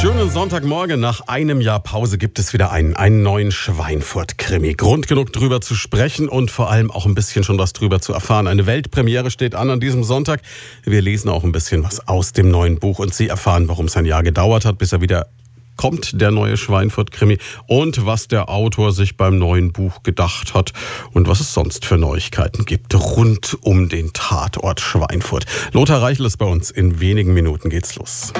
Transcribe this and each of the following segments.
Schönen Sonntagmorgen. Nach einem Jahr Pause gibt es wieder einen, einen neuen Schweinfurt-Krimi. Grund genug drüber zu sprechen und vor allem auch ein bisschen schon was drüber zu erfahren. Eine Weltpremiere steht an an diesem Sonntag. Wir lesen auch ein bisschen was aus dem neuen Buch und Sie erfahren, warum es ein Jahr gedauert hat, bis er wieder kommt, der neue Schweinfurt-Krimi und was der Autor sich beim neuen Buch gedacht hat und was es sonst für Neuigkeiten gibt rund um den Tatort Schweinfurt. Lothar Reichel ist bei uns. In wenigen Minuten geht's los.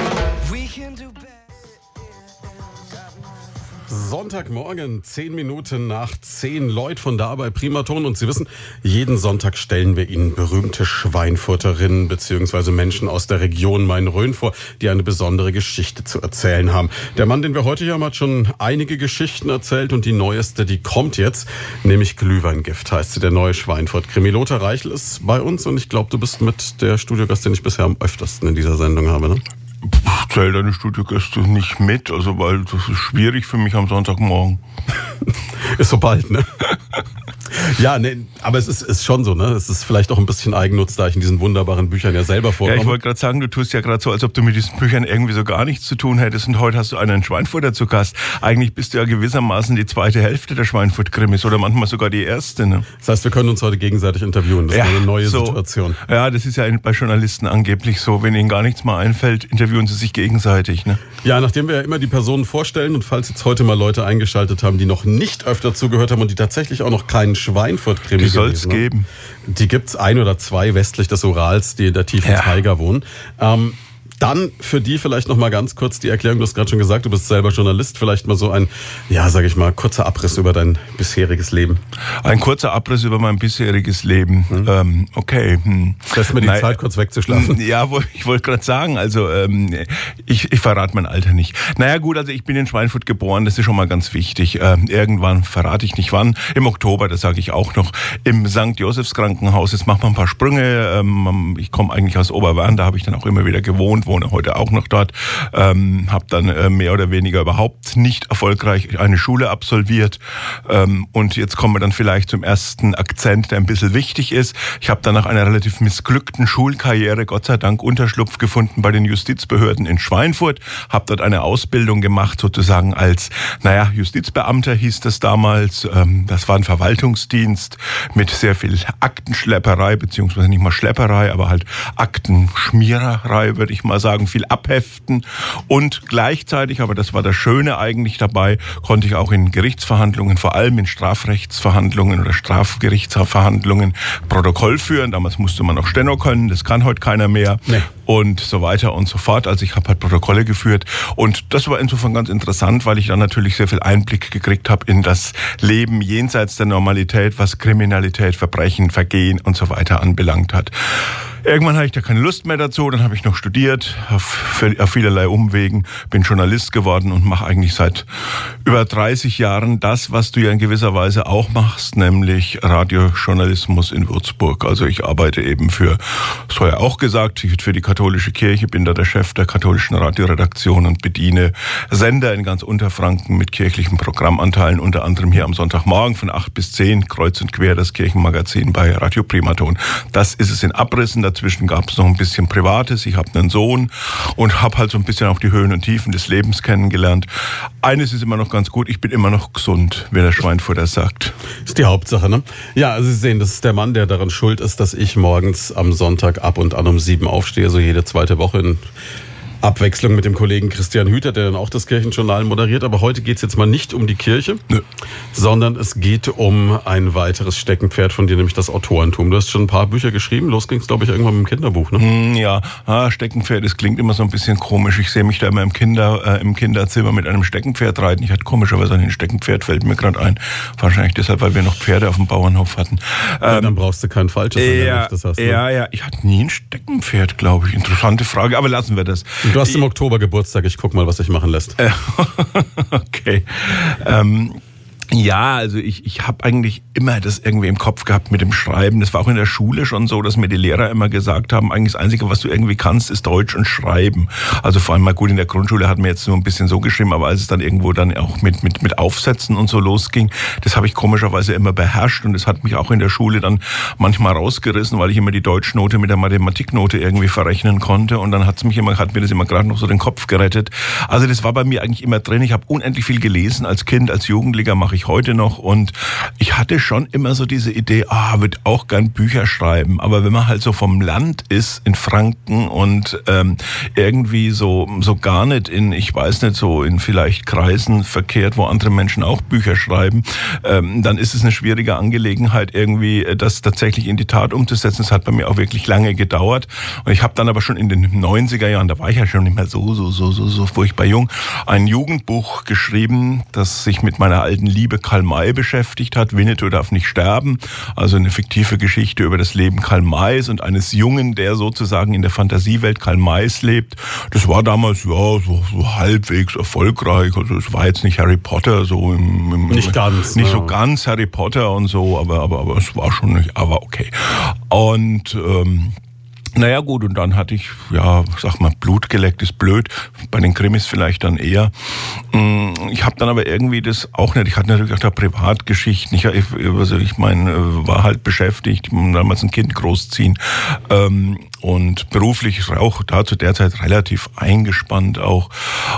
Sonntagmorgen, zehn Minuten nach zehn. Leute von da bei Primaton. Und Sie wissen, jeden Sonntag stellen wir Ihnen berühmte Schweinfurterinnen bzw. Menschen aus der Region Main-Rhön vor, die eine besondere Geschichte zu erzählen haben. Der Mann, den wir heute hier haben, hat schon einige Geschichten erzählt und die neueste, die kommt jetzt, nämlich Glühweingift heißt sie, der neue Schweinfurt-Krimi. Lothar Reichel ist bei uns und ich glaube, du bist mit der Studiogast, den ich bisher am öftersten in dieser Sendung habe, ne? Zähle deine Studiogäste nicht mit, also weil das ist schwierig für mich am Sonntagmorgen. ist so bald, ne? Ja, nee, aber es ist, ist schon so, ne? Es ist vielleicht auch ein bisschen Eigennutz, da ich in diesen wunderbaren Büchern ja selber vorkomme. Ja, ich wollte gerade sagen, du tust ja gerade so, als ob du mit diesen Büchern irgendwie so gar nichts zu tun hättest und heute hast du einen Schweinfurter zu Gast. Eigentlich bist du ja gewissermaßen die zweite Hälfte der Schweinfurt-Krimis oder manchmal sogar die erste, ne? Das heißt, wir können uns heute gegenseitig interviewen. Das ja, ist eine neue so. Situation. Ja, das ist ja bei Journalisten angeblich so. Wenn ihnen gar nichts mehr einfällt, interviewen sie sich gegenseitig, ne? Ja, nachdem wir ja immer die Personen vorstellen und falls jetzt heute mal Leute eingeschaltet haben, die noch nicht öfter zugehört haben und die tatsächlich auch noch keinen Schweinfurt-Krimi Die soll es geben. Die gibt's ein oder zwei westlich des Urals, die in der tiefen ja. Taiga wohnen. Ähm, dann für die vielleicht noch mal ganz kurz die Erklärung. Du hast gerade schon gesagt, du bist selber Journalist. Vielleicht mal so ein, ja, sage ich mal, kurzer Abriss über dein bisheriges Leben. Ein kurzer Abriss über mein bisheriges Leben. Hm. Ähm, okay. Hm. Lässt mir die Nein, Zeit kurz wegzuschlafen. Ja, ich wollte gerade sagen, also ähm, ich, ich verrate mein Alter nicht. Naja gut, also ich bin in Schweinfurt geboren, das ist schon mal ganz wichtig. Ähm, irgendwann verrate ich nicht wann. Im Oktober, das sage ich auch noch, im St. Josefs Krankenhaus. Jetzt macht man ein paar Sprünge. Ähm, ich komme eigentlich aus Oberwern, da habe ich dann auch immer wieder gewohnt wohne heute auch noch dort, ähm, habe dann äh, mehr oder weniger überhaupt nicht erfolgreich eine Schule absolviert ähm, und jetzt kommen wir dann vielleicht zum ersten Akzent, der ein bisschen wichtig ist. Ich habe dann nach einer relativ missglückten Schulkarriere Gott sei Dank Unterschlupf gefunden bei den Justizbehörden in Schweinfurt, habe dort eine Ausbildung gemacht sozusagen als, naja, Justizbeamter hieß das damals. Ähm, das war ein Verwaltungsdienst mit sehr viel Aktenschlepperei, beziehungsweise nicht mal Schlepperei, aber halt Aktenschmiererei, würde ich mal sagen, viel abheften. Und gleichzeitig, aber das war das Schöne eigentlich dabei, konnte ich auch in Gerichtsverhandlungen, vor allem in Strafrechtsverhandlungen oder Strafgerichtsverhandlungen Protokoll führen. Damals musste man noch Steno können, das kann heute keiner mehr. Nee. Und so weiter und so fort. Also ich habe halt Protokolle geführt. Und das war insofern ganz interessant, weil ich dann natürlich sehr viel Einblick gekriegt habe in das Leben jenseits der Normalität, was Kriminalität, Verbrechen, Vergehen und so weiter anbelangt hat. Irgendwann hatte ich da keine Lust mehr dazu, dann habe ich noch studiert, auf, vielerlei Umwegen, bin Journalist geworden und mache eigentlich seit über 30 Jahren das, was du ja in gewisser Weise auch machst, nämlich Radiojournalismus in Würzburg. Also ich arbeite eben für, das war ja auch gesagt, für die katholische Kirche, bin da der Chef der katholischen Radioredaktion und bediene Sender in ganz Unterfranken mit kirchlichen Programmanteilen, unter anderem hier am Sonntagmorgen von 8 bis 10, kreuz und quer das Kirchenmagazin bei Radio Primaton. Das ist es in Abrissen Dazwischen gab es noch ein bisschen Privates. Ich habe einen Sohn und habe halt so ein bisschen auch die Höhen und Tiefen des Lebens kennengelernt. Eines ist immer noch ganz gut, ich bin immer noch gesund, wie der Schweinfurter sagt. Ist die Hauptsache, ne? Ja, also Sie sehen, das ist der Mann, der daran schuld ist, dass ich morgens am Sonntag ab und an um sieben aufstehe, so jede zweite Woche in Abwechslung mit dem Kollegen Christian Hüter, der dann auch das Kirchenjournal moderiert. Aber heute geht es jetzt mal nicht um die Kirche, Nö. sondern es geht um ein weiteres Steckenpferd von dir, nämlich das Autorentum. Du hast schon ein paar Bücher geschrieben. Los ging es, glaube ich, irgendwann mit dem Kinderbuch. Ne? Hm, ja, ah, Steckenpferd, das klingt immer so ein bisschen komisch. Ich sehe mich da immer im, Kinder, äh, im Kinderzimmer mit einem Steckenpferd reiten. Ich hatte komischerweise ein Steckenpferd, fällt mir gerade ein. Wahrscheinlich deshalb, weil wir noch Pferde auf dem Bauernhof hatten. Ja, ähm, dann brauchst du kein falsches, wenn ja, du das hast. Ne? Ja, ja, ich hatte nie ein Steckenpferd, glaube ich. Interessante Frage, aber lassen wir das. Du hast im Oktober Geburtstag. Ich guck mal, was sich machen lässt. okay. Ähm, Ja, also ich, ich habe eigentlich immer das irgendwie im Kopf gehabt mit dem Schreiben. Das war auch in der Schule schon so, dass mir die Lehrer immer gesagt haben, eigentlich das Einzige, was du irgendwie kannst, ist Deutsch und Schreiben. Also vor allem mal gut, in der Grundschule hat mir jetzt nur ein bisschen so geschrieben, aber als es dann irgendwo dann auch mit, mit, mit Aufsätzen und so losging, das habe ich komischerweise immer beherrscht und das hat mich auch in der Schule dann manchmal rausgerissen, weil ich immer die Deutschnote mit der Mathematiknote irgendwie verrechnen konnte und dann hat's mich immer, hat mir das immer gerade noch so den Kopf gerettet. Also das war bei mir eigentlich immer drin. Ich habe unendlich viel gelesen als Kind, als Jugendlicher mache ich ich heute noch. Und ich hatte schon immer so diese Idee, ah, würde auch gern Bücher schreiben. Aber wenn man halt so vom Land ist in Franken und ähm, irgendwie so, so gar nicht in, ich weiß nicht, so in vielleicht Kreisen verkehrt, wo andere Menschen auch Bücher schreiben, ähm, dann ist es eine schwierige Angelegenheit, irgendwie äh, das tatsächlich in die Tat umzusetzen. Es hat bei mir auch wirklich lange gedauert. Und ich habe dann aber schon in den 90er Jahren, da war ich ja schon nicht mehr so, so, so, so, so furchtbar jung, ein Jugendbuch geschrieben, das sich mit meiner alten Liebe Liebe Karl May beschäftigt hat. Winnetou darf nicht sterben. Also eine fiktive Geschichte über das Leben Karl Mays und eines Jungen, der sozusagen in der Fantasiewelt Karl Mays lebt. Das war damals ja so, so halbwegs erfolgreich. Also es war jetzt nicht Harry Potter so im, im nicht ganz nicht ja. so ganz Harry Potter und so, aber aber aber es war schon nicht, aber okay. Und ähm, naja gut, und dann hatte ich, ja, sag mal, Blut geleckt ist blöd, bei den Krimis vielleicht dann eher. Mm, ich habe dann aber irgendwie das auch nicht, ich hatte natürlich auch da Privatgeschichten, ich, also ich meine, äh, war halt beschäftigt, damals ein Kind großziehen. Ähm, und beruflich auch da zu der Zeit relativ eingespannt auch.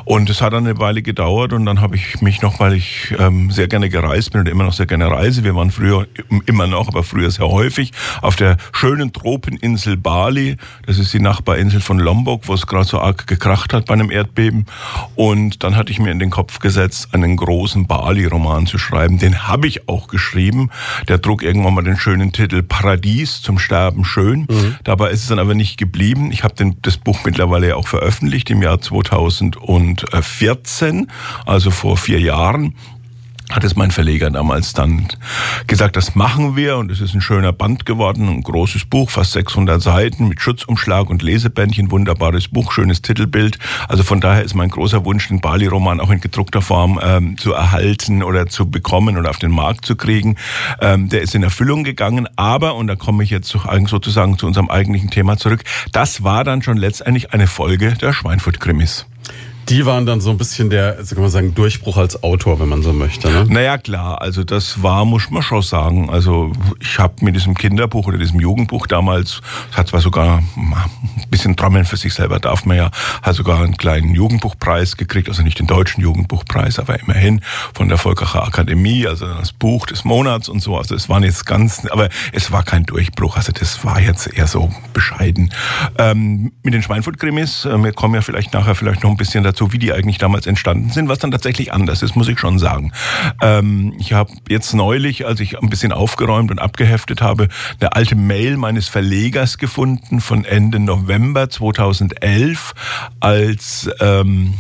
Und es hat dann eine Weile gedauert und dann habe ich mich noch, weil ich ähm, sehr gerne gereist bin und immer noch sehr gerne reise, wir waren früher, immer noch, aber früher sehr häufig, auf der schönen Tropeninsel Bali, Bali. Das ist die Nachbarinsel von Lombok, wo es gerade so arg gekracht hat bei einem Erdbeben. Und dann hatte ich mir in den Kopf gesetzt, einen großen Bali-Roman zu schreiben. Den habe ich auch geschrieben. Der trug irgendwann mal den schönen Titel Paradies zum Sterben schön. Mhm. Dabei ist es dann aber nicht geblieben. Ich habe das Buch mittlerweile auch veröffentlicht im Jahr 2014, also vor vier Jahren hat es mein Verleger damals dann gesagt, das machen wir und es ist ein schöner Band geworden, ein großes Buch, fast 600 Seiten mit Schutzumschlag und Lesebändchen, wunderbares Buch, schönes Titelbild. Also von daher ist mein großer Wunsch, den Bali-Roman auch in gedruckter Form ähm, zu erhalten oder zu bekommen oder auf den Markt zu kriegen. Ähm, der ist in Erfüllung gegangen, aber, und da komme ich jetzt sozusagen zu unserem eigentlichen Thema zurück, das war dann schon letztendlich eine Folge der Schweinfurt-Krimis die waren dann so ein bisschen der, so kann man sagen, Durchbruch als Autor, wenn man so möchte. Ne? Naja, klar, also das war, muss man schon sagen. Also ich habe mit diesem Kinderbuch oder diesem Jugendbuch damals, das hat zwar sogar ein bisschen Trommeln für sich selber, darf man ja, hat sogar einen kleinen Jugendbuchpreis gekriegt, also nicht den deutschen Jugendbuchpreis, aber immerhin von der Volkacher Akademie, also das Buch des Monats und so. Also es waren jetzt ganz, aber es war kein Durchbruch, also das war jetzt eher so bescheiden. Ähm, mit den Schweinfurt-Krimis, äh, wir kommen ja vielleicht nachher vielleicht noch ein bisschen dazu, dazu, wie die eigentlich damals entstanden sind, was dann tatsächlich anders ist, muss ich schon sagen. Ähm, ich habe jetzt neulich, als ich ein bisschen aufgeräumt und abgeheftet habe, eine alte Mail meines Verlegers gefunden von Ende November 2011, als ähm,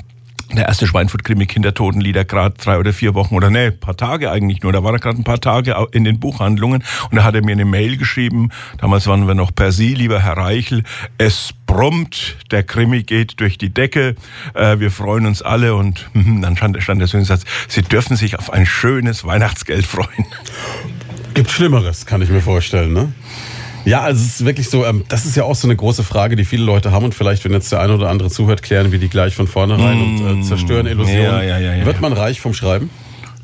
der erste Schweinfurt-Krimi Kindertotenlieder gerade drei oder vier Wochen oder nee, paar Tage eigentlich nur. Da war er gerade ein paar Tage in den Buchhandlungen und da hat er mir eine Mail geschrieben. Damals waren wir noch per Sie, lieber Herr Reichel. Es brummt, der Krimi geht durch die Decke. Äh, wir freuen uns alle und dann stand, stand der Satz, Sie dürfen sich auf ein schönes Weihnachtsgeld freuen. Gibt Schlimmeres, kann ich mir vorstellen, ne? Ja, also es ist wirklich so, ähm, das ist ja auch so eine große Frage, die viele Leute haben und vielleicht, wenn jetzt der eine oder andere zuhört, klären wir die gleich von vornherein mm, und äh, zerstören Illusionen. Ja, ja, ja, Wird man reich vom Schreiben?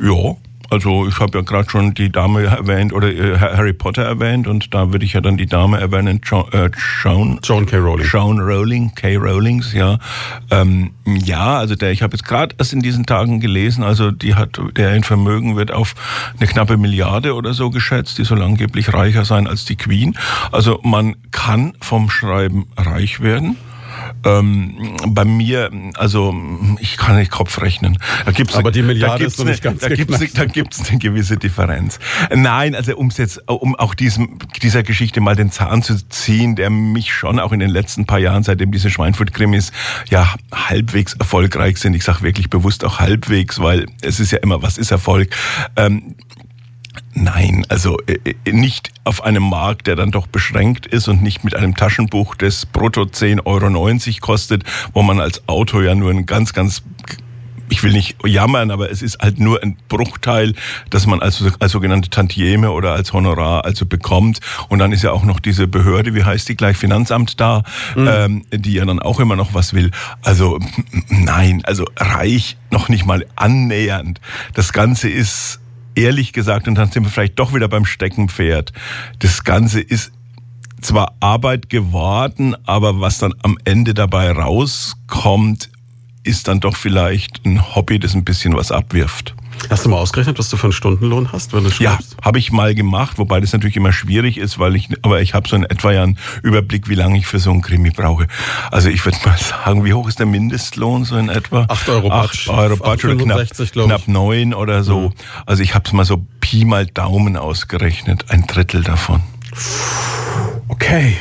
Ja, also ich habe ja gerade schon die Dame erwähnt oder äh, Harry Potter erwähnt und da würde ich ja dann die Dame erwähnen, John, äh, John K. Rowling. Joan Rowling, K. Rowlings, ja. Ähm, ja, also der, ich habe jetzt gerade erst in diesen Tagen gelesen, also die hat, der in Vermögen wird auf eine knappe Milliarde oder so geschätzt, die soll angeblich reicher sein als die Queen. Also man kann vom Schreiben reich werden. Ähm, bei mir, also ich kann nicht Kopf rechnen. Da gibt's Aber die Milliarde ist noch nicht ganz Da gibt es da gibt's eine gewisse Differenz. Nein, also um jetzt, um auch diesem, dieser Geschichte mal den Zahn zu ziehen, der mich schon auch in den letzten paar Jahren, seitdem diese Schweinfurt-Krimis ja halbwegs erfolgreich sind, ich sage wirklich bewusst auch halbwegs, weil es ist ja immer, was ist Erfolg? Ähm, Nein, also äh, äh, nicht auf einem Markt, der dann doch beschränkt ist und nicht mit einem Taschenbuch, das brutto 10,90 Euro kostet, wo man als Autor ja nur ein ganz, ganz ich will nicht jammern, aber es ist halt nur ein Bruchteil, dass man als, als sogenannte Tantieme oder als Honorar also bekommt. Und dann ist ja auch noch diese Behörde, wie heißt die gleich, Finanzamt da, mhm. ähm, die ja dann auch immer noch was will. Also nein, also reich noch nicht mal annähernd. Das Ganze ist ehrlich gesagt, und dann sind wir vielleicht doch wieder beim Steckenpferd. Das Ganze ist zwar Arbeit geworden, aber was dann am Ende dabei rauskommt, ist dann doch vielleicht ein Hobby, das ein bisschen was abwirft. Hast du mal ausgerechnet, was du für einen Stundenlohn hast, wenn du schreibst? Ja, habe ich mal gemacht, wobei das natürlich immer schwierig ist, weil ich, aber ich habe so in etwa ja einen Überblick, wie lange ich für so einen Krimi brauche. Also ich würde mal sagen, wie hoch ist der Mindestlohn so in etwa? 8 Euro Batsch. 8 Euro Batsch oder knapp, knapp 9 oder so. Mhm. Also ich habe es mal so Pi mal Daumen ausgerechnet, ein Drittel davon. Okay.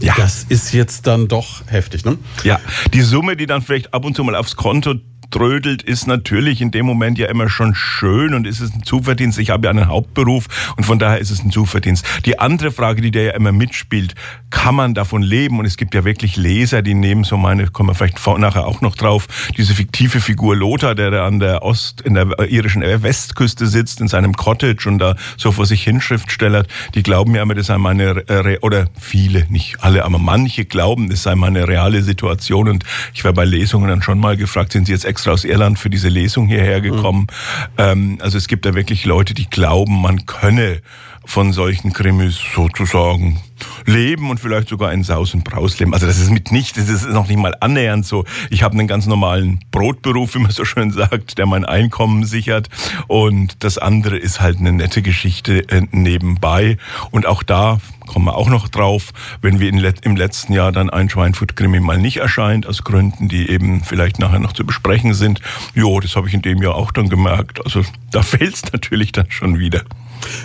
Ja. Das ist jetzt dann doch heftig, ne? Ja, die Summe, die dann vielleicht ab und zu mal aufs Konto trödelt, ist natürlich in dem Moment ja immer schon schön und ist es ein Zuverdienst. Ich habe ja einen Hauptberuf und von daher ist es ein Zuverdienst. Die andere Frage, die der ja immer mitspielt, kann man davon leben? Und es gibt ja wirklich Leser, die nehmen so meine, kommen wir vielleicht nachher auch noch drauf, diese fiktive Figur Lothar, der da an der Ost, in der irischen Westküste sitzt, in seinem Cottage und da so vor sich hin schriftstellert, die glauben ja immer, das sei meine, oder viele, nicht alle, aber manche glauben, das sei meine reale Situation und ich werde bei Lesungen dann schon mal gefragt, sind Sie jetzt extra aus Irland für diese Lesung hierher gekommen. Mhm. Ähm, also es gibt da wirklich Leute, die glauben, man könne von solchen Krimis sozusagen leben und vielleicht sogar ein Saus und Braus leben. Also das ist mitnichten, das ist noch nicht mal annähernd so. Ich habe einen ganz normalen Brotberuf, wie man so schön sagt, der mein Einkommen sichert und das andere ist halt eine nette Geschichte äh, nebenbei und auch da kommen wir auch noch drauf, wenn wir im letzten Jahr dann ein Schweinfurt-Krimi mal nicht erscheint, aus Gründen, die eben vielleicht nachher noch zu besprechen sind. Jo, das habe ich in dem Jahr auch dann gemerkt. Also da fehlt es natürlich dann schon wieder.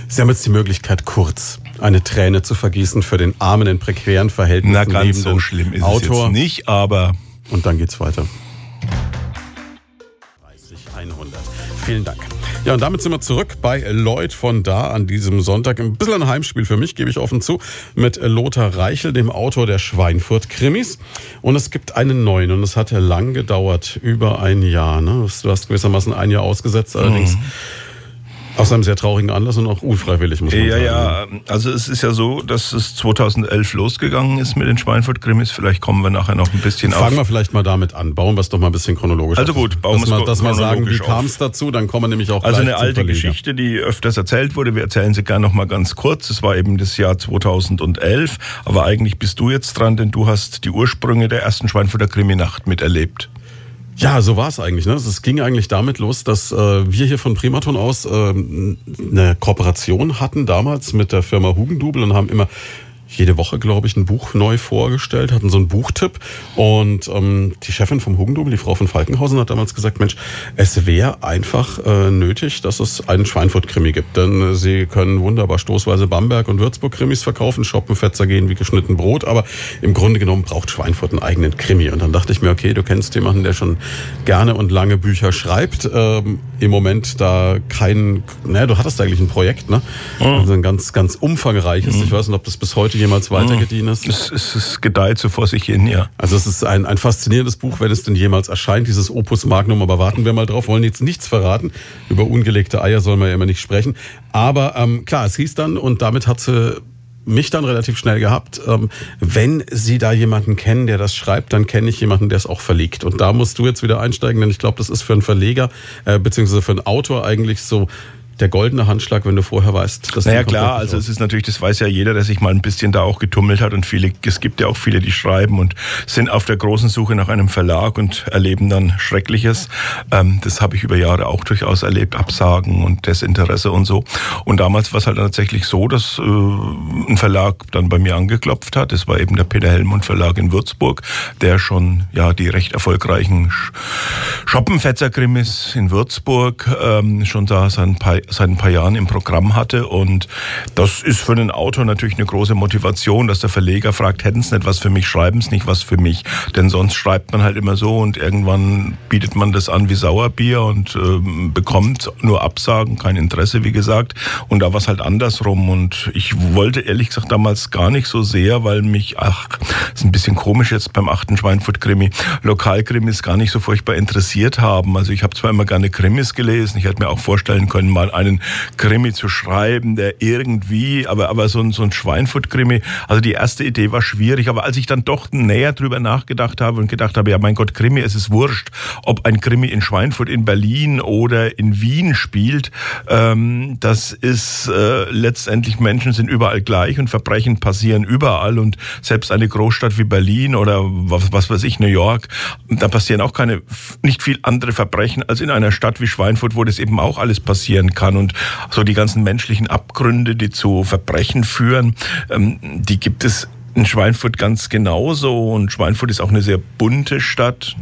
Sie haben jetzt die Möglichkeit, kurz eine Träne zu vergießen für den armen, in prekären Verhältnissen Na, ganz so schlimm ist Autor. es jetzt nicht, aber... Und dann geht's weiter. 30, 100. Vielen Dank. Ja, und damit sind wir zurück bei Lloyd von da an diesem Sonntag. Ein bisschen ein Heimspiel für mich, gebe ich offen zu, mit Lothar Reichel, dem Autor der Schweinfurt-Krimis. Und es gibt einen neuen und es hat ja lang gedauert, über ein Jahr. Ne? Du hast gewissermaßen ein Jahr ausgesetzt, allerdings. Mhm aus einem sehr traurigen Anlass und auch unfreiwillig, muss man ja, sagen. Ja, ja. Also es ist ja so, dass es 2011 losgegangen ist mit den Schweinfurt-Krimis. Vielleicht kommen wir nachher noch ein bisschen Fangen auf. Fangen wir vielleicht mal damit an. Bauen wir es doch mal ein bisschen chronologisch Also gut, bauen wir es Dass wir sagen, wie kam es dazu, dann kommen wir nämlich auch Also eine alte Geschichte, die öfters erzählt wurde. Wir erzählen sie gerne noch mal ganz kurz. Es war eben das Jahr 2011. Aber eigentlich bist du jetzt dran, denn du hast die Ursprünge der ersten Schweinfurter Krimi-Nacht miterlebt. Ja, so war es eigentlich. Ne? Es ging eigentlich damit los, dass äh, wir hier von Primaton aus äh, eine Kooperation hatten damals mit der Firma Hugendubel und haben immer jede Woche, glaube ich, ein Buch neu vorgestellt, hatten so einen Buchtipp. Und ähm, die Chefin vom Hugendubel, die Frau von Falkenhausen, hat damals gesagt, Mensch, es wäre einfach äh, nötig, dass es einen Schweinfurt-Krimi gibt. Denn äh, sie können wunderbar stoßweise Bamberg und Würzburg-Krimis verkaufen, shoppen, Fetzer gehen wie geschnitten Brot. Aber im Grunde genommen braucht Schweinfurt einen eigenen Krimi. Und dann dachte ich mir, okay, du kennst jemanden, der schon gerne und lange Bücher schreibt. Ähm, Im Moment da kein, naja, du hattest eigentlich ein Projekt, ne? Mhm. Also ein ganz, ganz umfangreiches. Mhm. Ich weiß nicht, ob das bis heute jemals weitergedient ist. Es, es, es gedeiht so vor sich hin, ja. Also es ist ein, ein faszinierendes Buch, wenn es denn jemals erscheint, dieses Opus Magnum, aber warten wir mal drauf, wollen jetzt nichts verraten. Über ungelegte Eier soll man ja immer nicht sprechen. Aber ähm, klar, es hieß dann, und damit hat sie mich dann relativ schnell gehabt. Ähm, wenn Sie da jemanden kennen, der das schreibt, dann kenne ich jemanden, der es auch verlegt. Und da musst du jetzt wieder einsteigen, denn ich glaube, das ist für einen Verleger äh, beziehungsweise für einen Autor eigentlich so der goldene Handschlag, wenn du vorher weißt, dass Naja klar, also es ist natürlich, das weiß ja jeder, der sich mal ein bisschen da auch getummelt hat und viele, es gibt ja auch viele, die schreiben und sind auf der großen Suche nach einem Verlag und erleben dann Schreckliches. Ähm, das habe ich über Jahre auch durchaus erlebt, Absagen und Desinteresse und so. Und damals war es halt tatsächlich so, dass äh, ein Verlag dann bei mir angeklopft hat. Das war eben der Peter Helmund Verlag in Würzburg, der schon ja die recht erfolgreichen Schoppenfetzer-Krimis in Würzburg ähm, schon da sein, seit ein paar Jahren im Programm hatte. Und das ist für einen Autor natürlich eine große Motivation, dass der Verleger fragt, hätten Sie nicht was für mich, schreiben Sie nicht was für mich. Denn sonst schreibt man halt immer so und irgendwann bietet man das an wie Sauerbier und äh, bekommt nur Absagen, kein Interesse, wie gesagt. Und da war es halt andersrum. Und ich wollte ehrlich gesagt damals gar nicht so sehr, weil mich, ach, ist ein bisschen komisch jetzt beim achten Schweinfurt-Krimi, Lokalkrimis gar nicht so furchtbar interessiert haben. Also ich habe zwar immer gerne Krimis gelesen, ich hätte mir auch vorstellen können, mal einen Krimi zu schreiben, der irgendwie, aber, aber so ein, so ein Schweinfurt-Krimi, also die erste Idee war schwierig, aber als ich dann doch näher drüber nachgedacht habe und gedacht habe, ja mein Gott, Krimi, es ist wurscht, ob ein Krimi in Schweinfurt, in Berlin oder in Wien spielt, ähm, das ist äh, letztendlich Menschen sind überall gleich und Verbrechen passieren überall und selbst eine Großstadt wie Berlin oder was, was weiß ich, New York, da passieren auch keine, nicht viel andere Verbrechen als in einer Stadt wie Schweinfurt, wo das eben auch alles passieren kann und so die ganzen menschlichen Abgründe, die zu Verbrechen führen, ähm, die gibt es in Schweinfurt ganz genauso. Und Schweinfurt ist auch eine sehr bunte Stadt.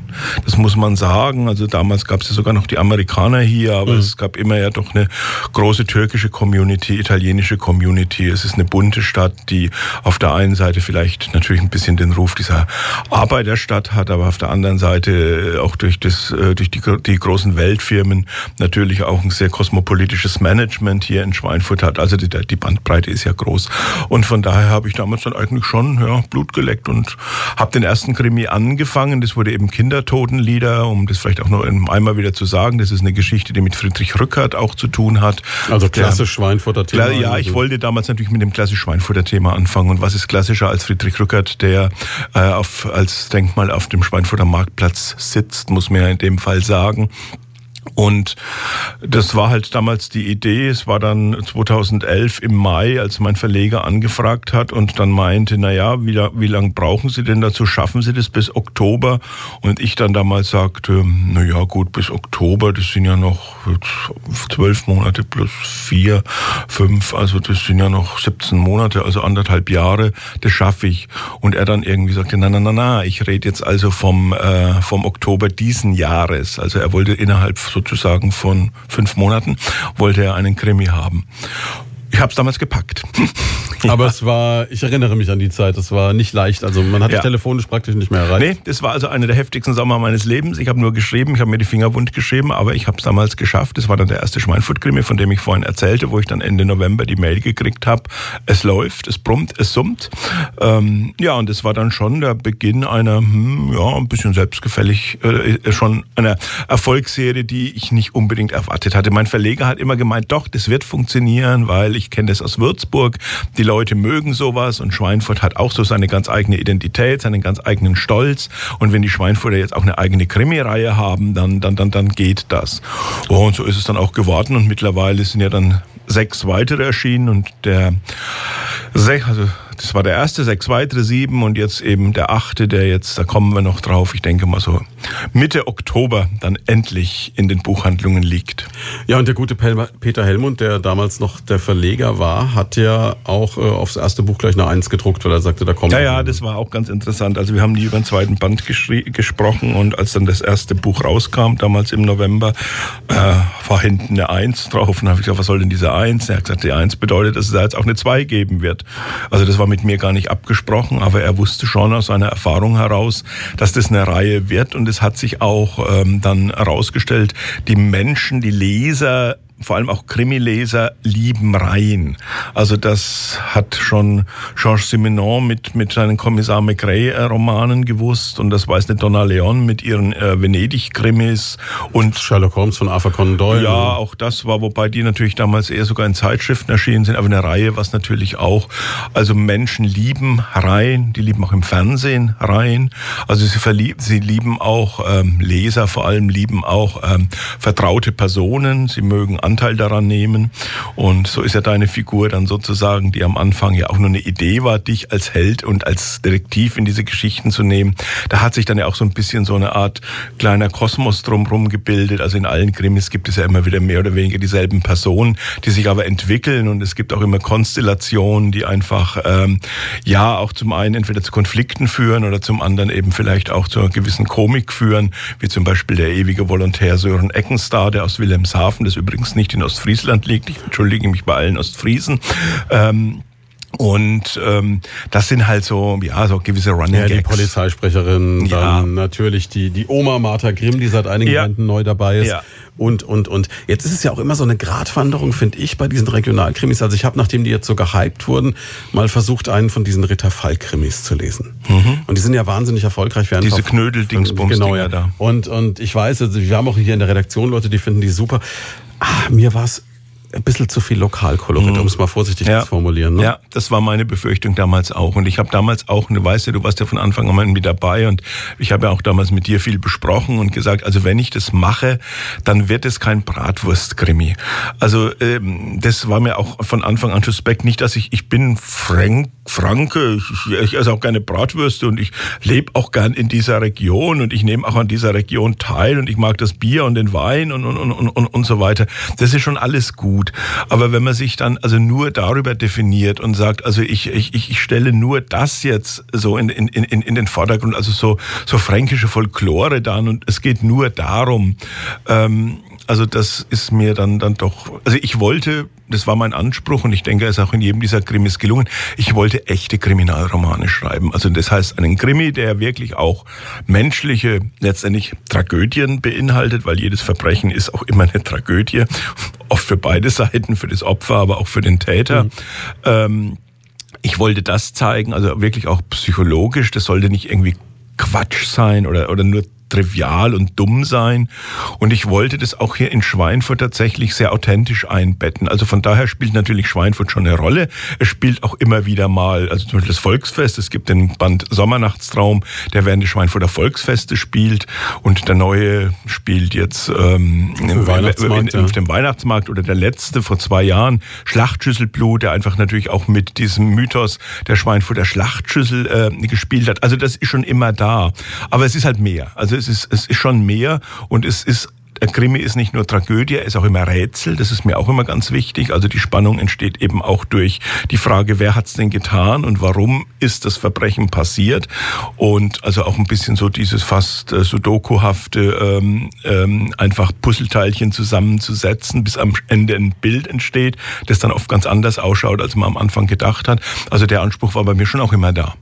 Das muss man sagen. Also damals gab es ja sogar noch die Amerikaner hier, aber mhm. es gab immer ja doch eine große türkische Community, italienische Community. Es ist eine bunte Stadt, die auf der einen Seite vielleicht natürlich ein bisschen den Ruf dieser Arbeiterstadt hat, aber auf der anderen Seite auch durch das, äh, durch die, die großen Weltfirmen natürlich auch ein sehr kosmopolitisches Management hier in Schweinfurt hat. Also die, die Bandbreite ist ja groß. Und von daher habe ich damals dann eigentlich schon schon ja, Blut geleckt und habe den ersten Krimi angefangen. Das wurde eben Kindertotenlieder, um das vielleicht auch noch einmal wieder zu sagen. Das ist eine Geschichte, die mit Friedrich Rückert auch zu tun hat. Also klassisch Schweinfurter Thema. Ja, ich wollte damals natürlich mit dem klassisch Schweinfurter Thema anfangen. Und was ist klassischer als Friedrich Rückert, der äh, auf, als Denkmal auf dem Schweinfurter Marktplatz sitzt, muss man ja in dem Fall sagen. Und das war halt damals die Idee. Es war dann 2011 im Mai, als mein Verleger angefragt hat und dann meinte, na ja, wie, wie lange brauchen Sie denn dazu? Schaffen Sie das bis Oktober? Und ich dann damals sagte, na ja, gut, bis Oktober, das sind ja noch zwölf Monate plus vier, fünf, also das sind ja noch 17 Monate, also anderthalb Jahre, das schaffe ich. Und er dann irgendwie sagte, na, na, na, na, ich rede jetzt also vom, äh, vom Oktober diesen Jahres. Also er wollte innerhalb sozusagen von fünf Monaten, wollte er einen Krimi haben. Ich habe es damals gepackt. Aber es war, ich erinnere mich an die Zeit, es war nicht leicht. Also man hat ja. telefonisch praktisch nicht mehr erreicht. Nee, das war also einer der heftigsten Sommer meines Lebens. Ich habe nur geschrieben, ich habe mir die Finger wund geschrieben, aber ich habe es damals geschafft. Das war dann der erste Schweinfurt-Krimi, von dem ich vorhin erzählte, wo ich dann Ende November die Mail gekriegt habe. Es läuft, es brummt, es summt. Ähm, ja, und das war dann schon der Beginn einer, hm, ja, ein bisschen selbstgefällig, äh, schon einer Erfolgsserie, die ich nicht unbedingt erwartet hatte. Mein Verleger hat immer gemeint, doch, das wird funktionieren, weil ich kenne das aus Würzburg. Die Leute mögen sowas und Schweinfurt hat auch so seine ganz eigene Identität, seinen ganz eigenen Stolz. Und wenn die Schweinfurter jetzt auch eine eigene Krimireihe haben, dann, dann, dann, dann geht das. Oh, und so ist es dann auch geworden und mittlerweile sind ja dann sechs weitere erschienen und der, also das war der erste, sechs weitere, sieben und jetzt eben der achte, der jetzt, da kommen wir noch drauf, ich denke mal so Mitte Oktober dann endlich in den Buchhandlungen liegt. Ja, und der gute Peter Hellmund, der damals noch der Verleger war, hat ja auch äh, aufs erste Buch gleich eine Eins gedruckt, weil er sagte, da kommt. Ja, ja, das war auch ganz interessant. Also wir haben nie über den zweiten Band gesprochen und als dann das erste Buch rauskam, damals im November, äh, war hinten eine Eins drauf und habe ich gesagt, was soll denn diese Eins? Er hat gesagt, die Eins bedeutet, dass es da jetzt auch eine Zwei geben wird. Also das war mit mir gar nicht abgesprochen, aber er wusste schon aus seiner Erfahrung heraus, dass das eine Reihe wird. Und es hat sich auch ähm, dann herausgestellt, die Menschen, die Leser vor allem auch Krimileser lieben Reihen. Also das hat schon Georges Simenon mit, mit seinen Kommissar McRae-Romanen gewusst. Und das weiß eine Donna Leon mit ihren äh, Venedig-Krimis. Und Sherlock Holmes von Arthur Conan Doyle. Ja, auch das war, wobei die natürlich damals eher sogar in Zeitschriften erschienen sind, aber eine Reihe, was natürlich auch, also Menschen lieben Reihen, die lieben auch im Fernsehen Reihen, also sie, verlieb, sie lieben auch ähm, Leser, vor allem lieben auch ähm, vertraute Personen, sie mögen Anteil daran nehmen. Und so ist ja deine Figur dann sozusagen, die am Anfang ja auch nur eine Idee war, dich als Held und als Detektiv in diese Geschichten zu nehmen. Da hat sich dann ja auch so ein bisschen so eine Art kleiner Kosmos drumherum gebildet. Also in allen Krimis gibt es ja immer wieder mehr oder weniger dieselben Personen, die sich aber entwickeln und es gibt auch immer Konstellationen, die einfach ähm, ja auch zum einen entweder zu Konflikten führen oder zum anderen eben vielleicht auch zu einer gewissen Komik führen, wie zum Beispiel der ewige Volontär Sören Eckenstar, der aus Wilhelmshaven, das übrigens nicht in Ostfriesland liegt. Ich entschuldige mich bei allen Ostfriesen. Ähm, und ähm, das sind halt so, ja, so gewisse Running Ja, Gags. die Polizeisprecherin, Ja. dann natürlich die, die Oma Martha Grimm, die seit einigen Ja. Bänden neu dabei ist. Ja. Und, und, und. Jetzt ist es ja auch immer so eine Gratwanderung, finde ich, bei diesen Regionalkrimis. Also ich habe, nachdem die jetzt so gehypt wurden, mal versucht, einen von diesen Ritter Fall-Krimis zu lesen. Und die sind ja wahnsinnig erfolgreich. Wir Mhm. Diese Knödel-Dingsbums-Dinger Genau, ja. da. Und, und ich weiß, also wir haben auch hier in der Redaktion Leute, die finden die super. Ah, mir war es ein bisschen zu viel Lokalkolorit, um es mal vorsichtig. Ja. zu formulieren. Ne? Ja, das war meine Befürchtung damals auch. Und ich habe damals auch, du weißt ja, du warst ja von Anfang an mit dabei und ich habe ja auch damals mit dir viel besprochen und gesagt, also wenn ich das mache, dann wird es kein Bratwurst-Krimi. Also ähm, das war mir auch von Anfang an suspekt. Nicht, dass ich, ich bin Frank, Franke, ich, ich esse auch gerne Bratwürste und ich lebe auch gern in dieser Region und ich nehme auch an dieser Region teil und ich mag das Bier und den Wein und, und, und, und, und so weiter. Das ist schon alles gut. Aber wenn man sich dann also nur darüber definiert und sagt, also ich, ich, ich ich stelle nur das jetzt so in, in, in, in den Vordergrund, also so, so fränkische Folklore dann und es geht nur darum, ähm, also das ist mir dann, dann doch, also ich wollte, das war mein Anspruch und ich denke, es ist auch in jedem dieser Krimis gelungen, ich wollte echte Kriminalromane schreiben. Also das heißt, einen Krimi, der wirklich auch menschliche, letztendlich Tragödien beinhaltet, weil jedes Verbrechen ist auch immer eine Tragödie, oft für beide Seiten, für das Opfer, aber auch für den Täter. Ähm, ich wollte das zeigen, also wirklich auch psychologisch, das sollte nicht irgendwie Quatsch sein oder, oder nur trivial und dumm sein. Und ich wollte das auch hier in Schweinfurt tatsächlich sehr authentisch einbetten. Also von daher spielt natürlich Schweinfurt schon eine Rolle. Es spielt auch immer wieder mal, also zum Beispiel das Volksfest. Es gibt den Band Sommernachtstraum, der während des Schweinfurter Volksfeste spielt. Und der neue spielt jetzt ähm, Weihnachtsmarkt, in, ja. auf dem Weihnachtsmarkt oder der letzte vor zwei Jahren, Schlachtschüsselblut, der einfach natürlich auch mit diesem Mythos der Schweinfurter Schlachtschüssel äh, gespielt hat. Also das ist schon immer da. Aber es ist halt mehr. Also es ist, es ist schon mehr und es ist der Krimi ist nicht nur Tragödie, er ist auch immer Rätsel. Das ist mir auch immer ganz wichtig. Also die Spannung entsteht eben auch durch die Frage, wer hat's denn getan und warum ist das Verbrechen passiert? Und also auch ein bisschen so dieses fast äh, Sudoku-hafte, ähm, ähm, einfach Puzzleteilchen zusammenzusetzen, bis am Ende ein Bild entsteht, das dann oft ganz anders ausschaut, als man am Anfang gedacht hat. Also der Anspruch war bei mir schon auch immer da.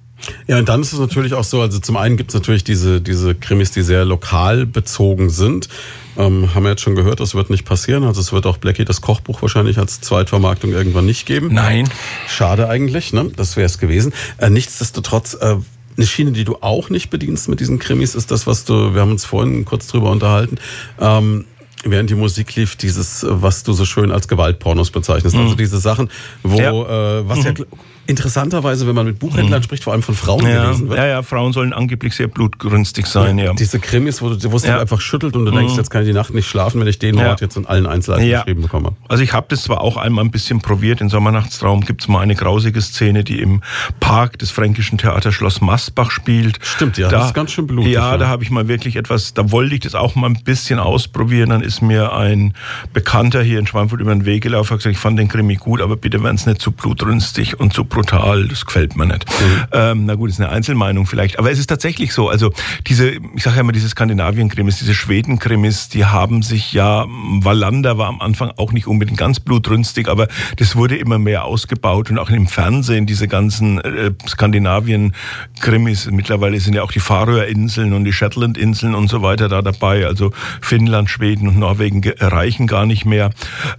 Ja, und dann ist es natürlich auch so, also zum einen gibt es natürlich diese, diese Krimis, die sehr lokal bezogen sind. Ähm, haben wir jetzt schon gehört, das wird nicht passieren. Also es wird auch Blackie das Kochbuch wahrscheinlich als Zweitvermarktung irgendwann nicht geben. Nein. Schade eigentlich, ne? Das wäre es gewesen. Äh, nichtsdestotrotz, äh, eine Schiene, die du auch nicht bedienst mit diesen Krimis, ist das, was du, wir haben uns vorhin kurz drüber unterhalten, ähm, während die Musik lief, dieses, äh, was du so schön als Gewaltpornos bezeichnest. Also diese Sachen, wo, Ja. äh, was ja gl- interessanterweise, wenn man mit Buchhändlern spricht, vor allem von Frauen Ja, gelesen wird. ja, ja, Frauen sollen angeblich sehr blutgrünstig sein, ja. Diese Krimis, wo du wo es Ja. dich einfach schüttelt und du denkst, jetzt kann ich die Nacht nicht schlafen, wenn ich den Ja. Mord jetzt in allen Einzelheiten Ja. geschrieben bekomme. Also ich habe das zwar auch einmal ein bisschen probiert. In Sommernachtstraum gibt's mal eine grausige Szene, die im Park des Fränkischen Theaters Schloss Masbach spielt. Stimmt, ja, das ist ganz schön blutig, Ja, ja. da habe ich mal wirklich etwas, da wollte ich das auch mal ein bisschen ausprobieren. Dann ist mir ein Bekannter hier in Schweinfurt über den Weg gelaufen, hat gesagt, ich fand den Krimi gut, aber bitte werden es nicht zu blutrünstig und zu brutal. Das gefällt mir nicht. Mhm. Ähm, na gut, ist eine Einzelmeinung vielleicht. Aber es ist tatsächlich so. Also diese, ich sage ja immer, diese Skandinavien-Krimis, diese Schweden-Krimis, die haben sich ja, Wallander war am Anfang auch nicht unbedingt ganz blutrünstig, aber das wurde immer mehr ausgebaut und auch im Fernsehen diese ganzen äh, Skandinavien-Krimis. Mittlerweile sind ja auch die Färöerinseln und die Shetland-Inseln und so weiter da dabei. Also Finnland, Schweden und Norwegen ge- reichen gar nicht mehr.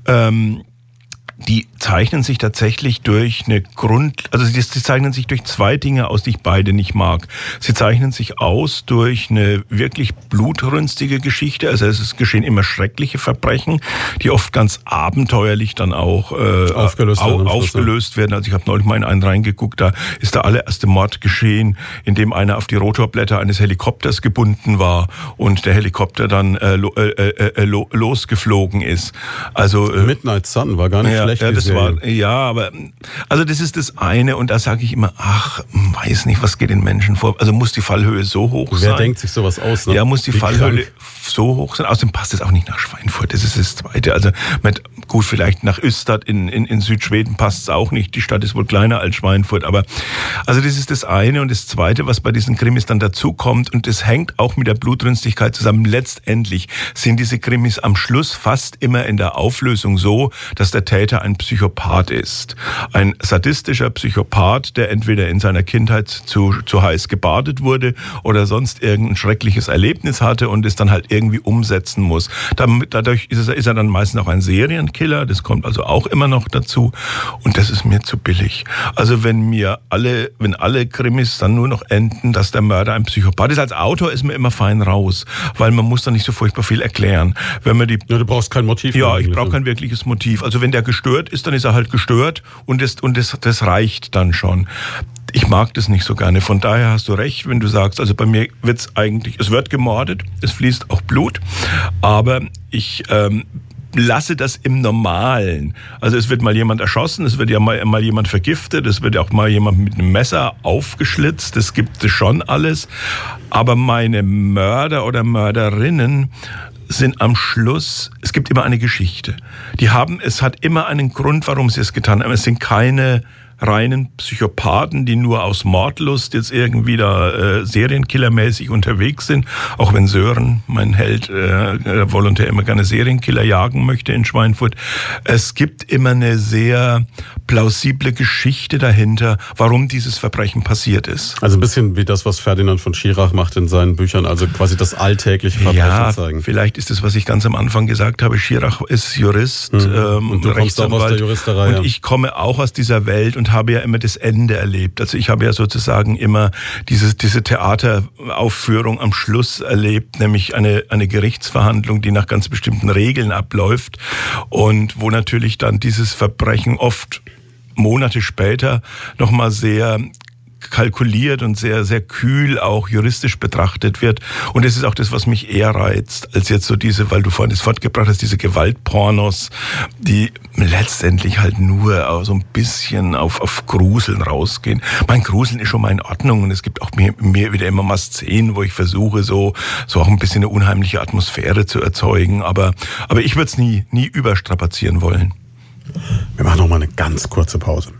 Ähm, die zeichnen sich tatsächlich durch eine Grund, also die, die zeichnen sich durch zwei Dinge aus, die ich beide nicht mag. Sie zeichnen sich aus durch eine wirklich blutrünstige Geschichte, also es geschehen immer schreckliche Verbrechen, die oft ganz abenteuerlich dann auch äh, Aufgelöst au, aufgelöst werden. Also ich habe neulich mal in einen reingeguckt, da ist der allererste Mord geschehen, in dem einer auf die Rotorblätter eines Helikopters gebunden war und der Helikopter dann äh, lo, äh, äh, äh, lo, losgeflogen ist. Also äh, Midnight Sun war gar nicht ja, schlecht. Ja, das war, ja, aber also das ist das eine und da sage ich immer, ach, weiß nicht, was geht den Menschen vor. Also muss die Fallhöhe so hoch Wer sein. Wer denkt sich sowas aus? Ne? Ja, muss die Wie Fallhöhe krank. so hoch sein. Außerdem passt es auch nicht nach Schweinfurt. Das ist das Zweite. Also mit, gut, vielleicht nach Östad in, in, in Südschweden passt es auch nicht. Die Stadt ist wohl kleiner als Schweinfurt. Aber also das ist das eine und das Zweite, was bei diesen Krimis dann dazukommt und das hängt auch mit der Blutrünstigkeit zusammen. Letztendlich sind diese Krimis am Schluss fast immer in der Auflösung so, dass der Täter ein Psychopath ist. Ein sadistischer Psychopath, der entweder in seiner Kindheit zu, zu heiß gebadet wurde oder sonst irgendein schreckliches Erlebnis hatte und es dann halt irgendwie umsetzen muss. Dadurch ist, er dann meistens auch ein Serienkiller, das kommt also auch immer noch dazu und das ist mir zu billig. Also wenn mir alle, wenn alle Krimis dann nur noch enden, dass der Mörder ein Psychopath ist, als Autor ist mir immer fein raus, weil man muss dann nicht so furchtbar viel erklären. Wenn man die, ja, du brauchst kein Motiv. Ja, ich brauche kein wirkliches Motiv. Also wenn der gestört ist, dann ist er halt gestört und das, und das, das reicht dann schon ich mag das nicht so gerne. Von daher hast du recht, wenn du sagst, also bei mir wird's eigentlich, es wird gemordet, es fließt auch Blut, aber ich ähm, lasse das im Normalen. Also es wird mal jemand erschossen, es wird ja mal, mal jemand vergiftet, es wird auch mal jemand mit einem Messer aufgeschlitzt, das gibt es schon alles. Aber meine Mörder oder Mörderinnen sind am Schluss, es gibt immer eine Geschichte. Die haben, es hat immer einen Grund, warum sie es getan haben. Es sind keine reinen Psychopathen, die nur aus Mordlust jetzt irgendwie da äh, Serienkillermäßig unterwegs sind. Auch wenn Sören, mein Held, äh, Volontär immer gerne Serienkiller jagen möchte in Schweinfurt. Es gibt immer eine sehr plausible Geschichte dahinter, warum dieses Verbrechen passiert ist. Also ein bisschen wie das, was Ferdinand von Schirach macht in seinen Büchern, also quasi das alltägliche Verbrechen ja, zeigen. Vielleicht ist es, was ich ganz am Anfang gesagt habe. Schirach ist Jurist, mhm. ähm, und du kommst auch aus der Juristerei. Und ich komme auch aus dieser Welt und habe ja immer das Ende erlebt. Also ich habe ja sozusagen immer diese, diese Theateraufführung am Schluss erlebt, nämlich eine, eine Gerichtsverhandlung, die nach ganz bestimmten Regeln abläuft und wo natürlich dann dieses Verbrechen oft Monate später nochmal sehr kalkuliert und sehr, sehr kühl auch juristisch betrachtet wird. Und es ist auch das, was mich eher reizt, als jetzt so diese, weil du vorhin das fortgebracht hast, diese Gewaltpornos, die letztendlich halt nur so ein bisschen auf, auf Gruseln rausgehen. Mein Gruseln ist schon mal in Ordnung und es gibt auch mir, mir wieder immer mal Szenen, wo ich versuche, so, so auch ein bisschen eine unheimliche Atmosphäre zu erzeugen. Aber, aber ich würde es nie, nie überstrapazieren wollen. Wir machen noch mal eine ganz kurze Pause.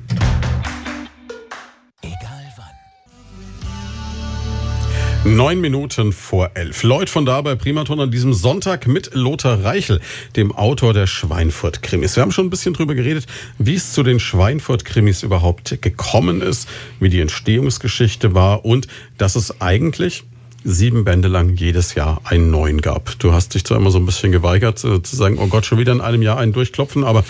Neun Minuten vor elf. Leut von da bei Primaton an diesem Sonntag mit Lothar Reichel, dem Autor der Schweinfurt-Krimis. Wir haben schon ein bisschen drüber geredet, wie es zu den Schweinfurt-Krimis überhaupt gekommen ist, wie die Entstehungsgeschichte war und dass es eigentlich sieben Bände lang jedes Jahr einen neuen gab. Du hast dich zwar immer so ein bisschen geweigert äh, zu sagen, oh Gott, schon wieder in einem Jahr einen durchklopfen, aber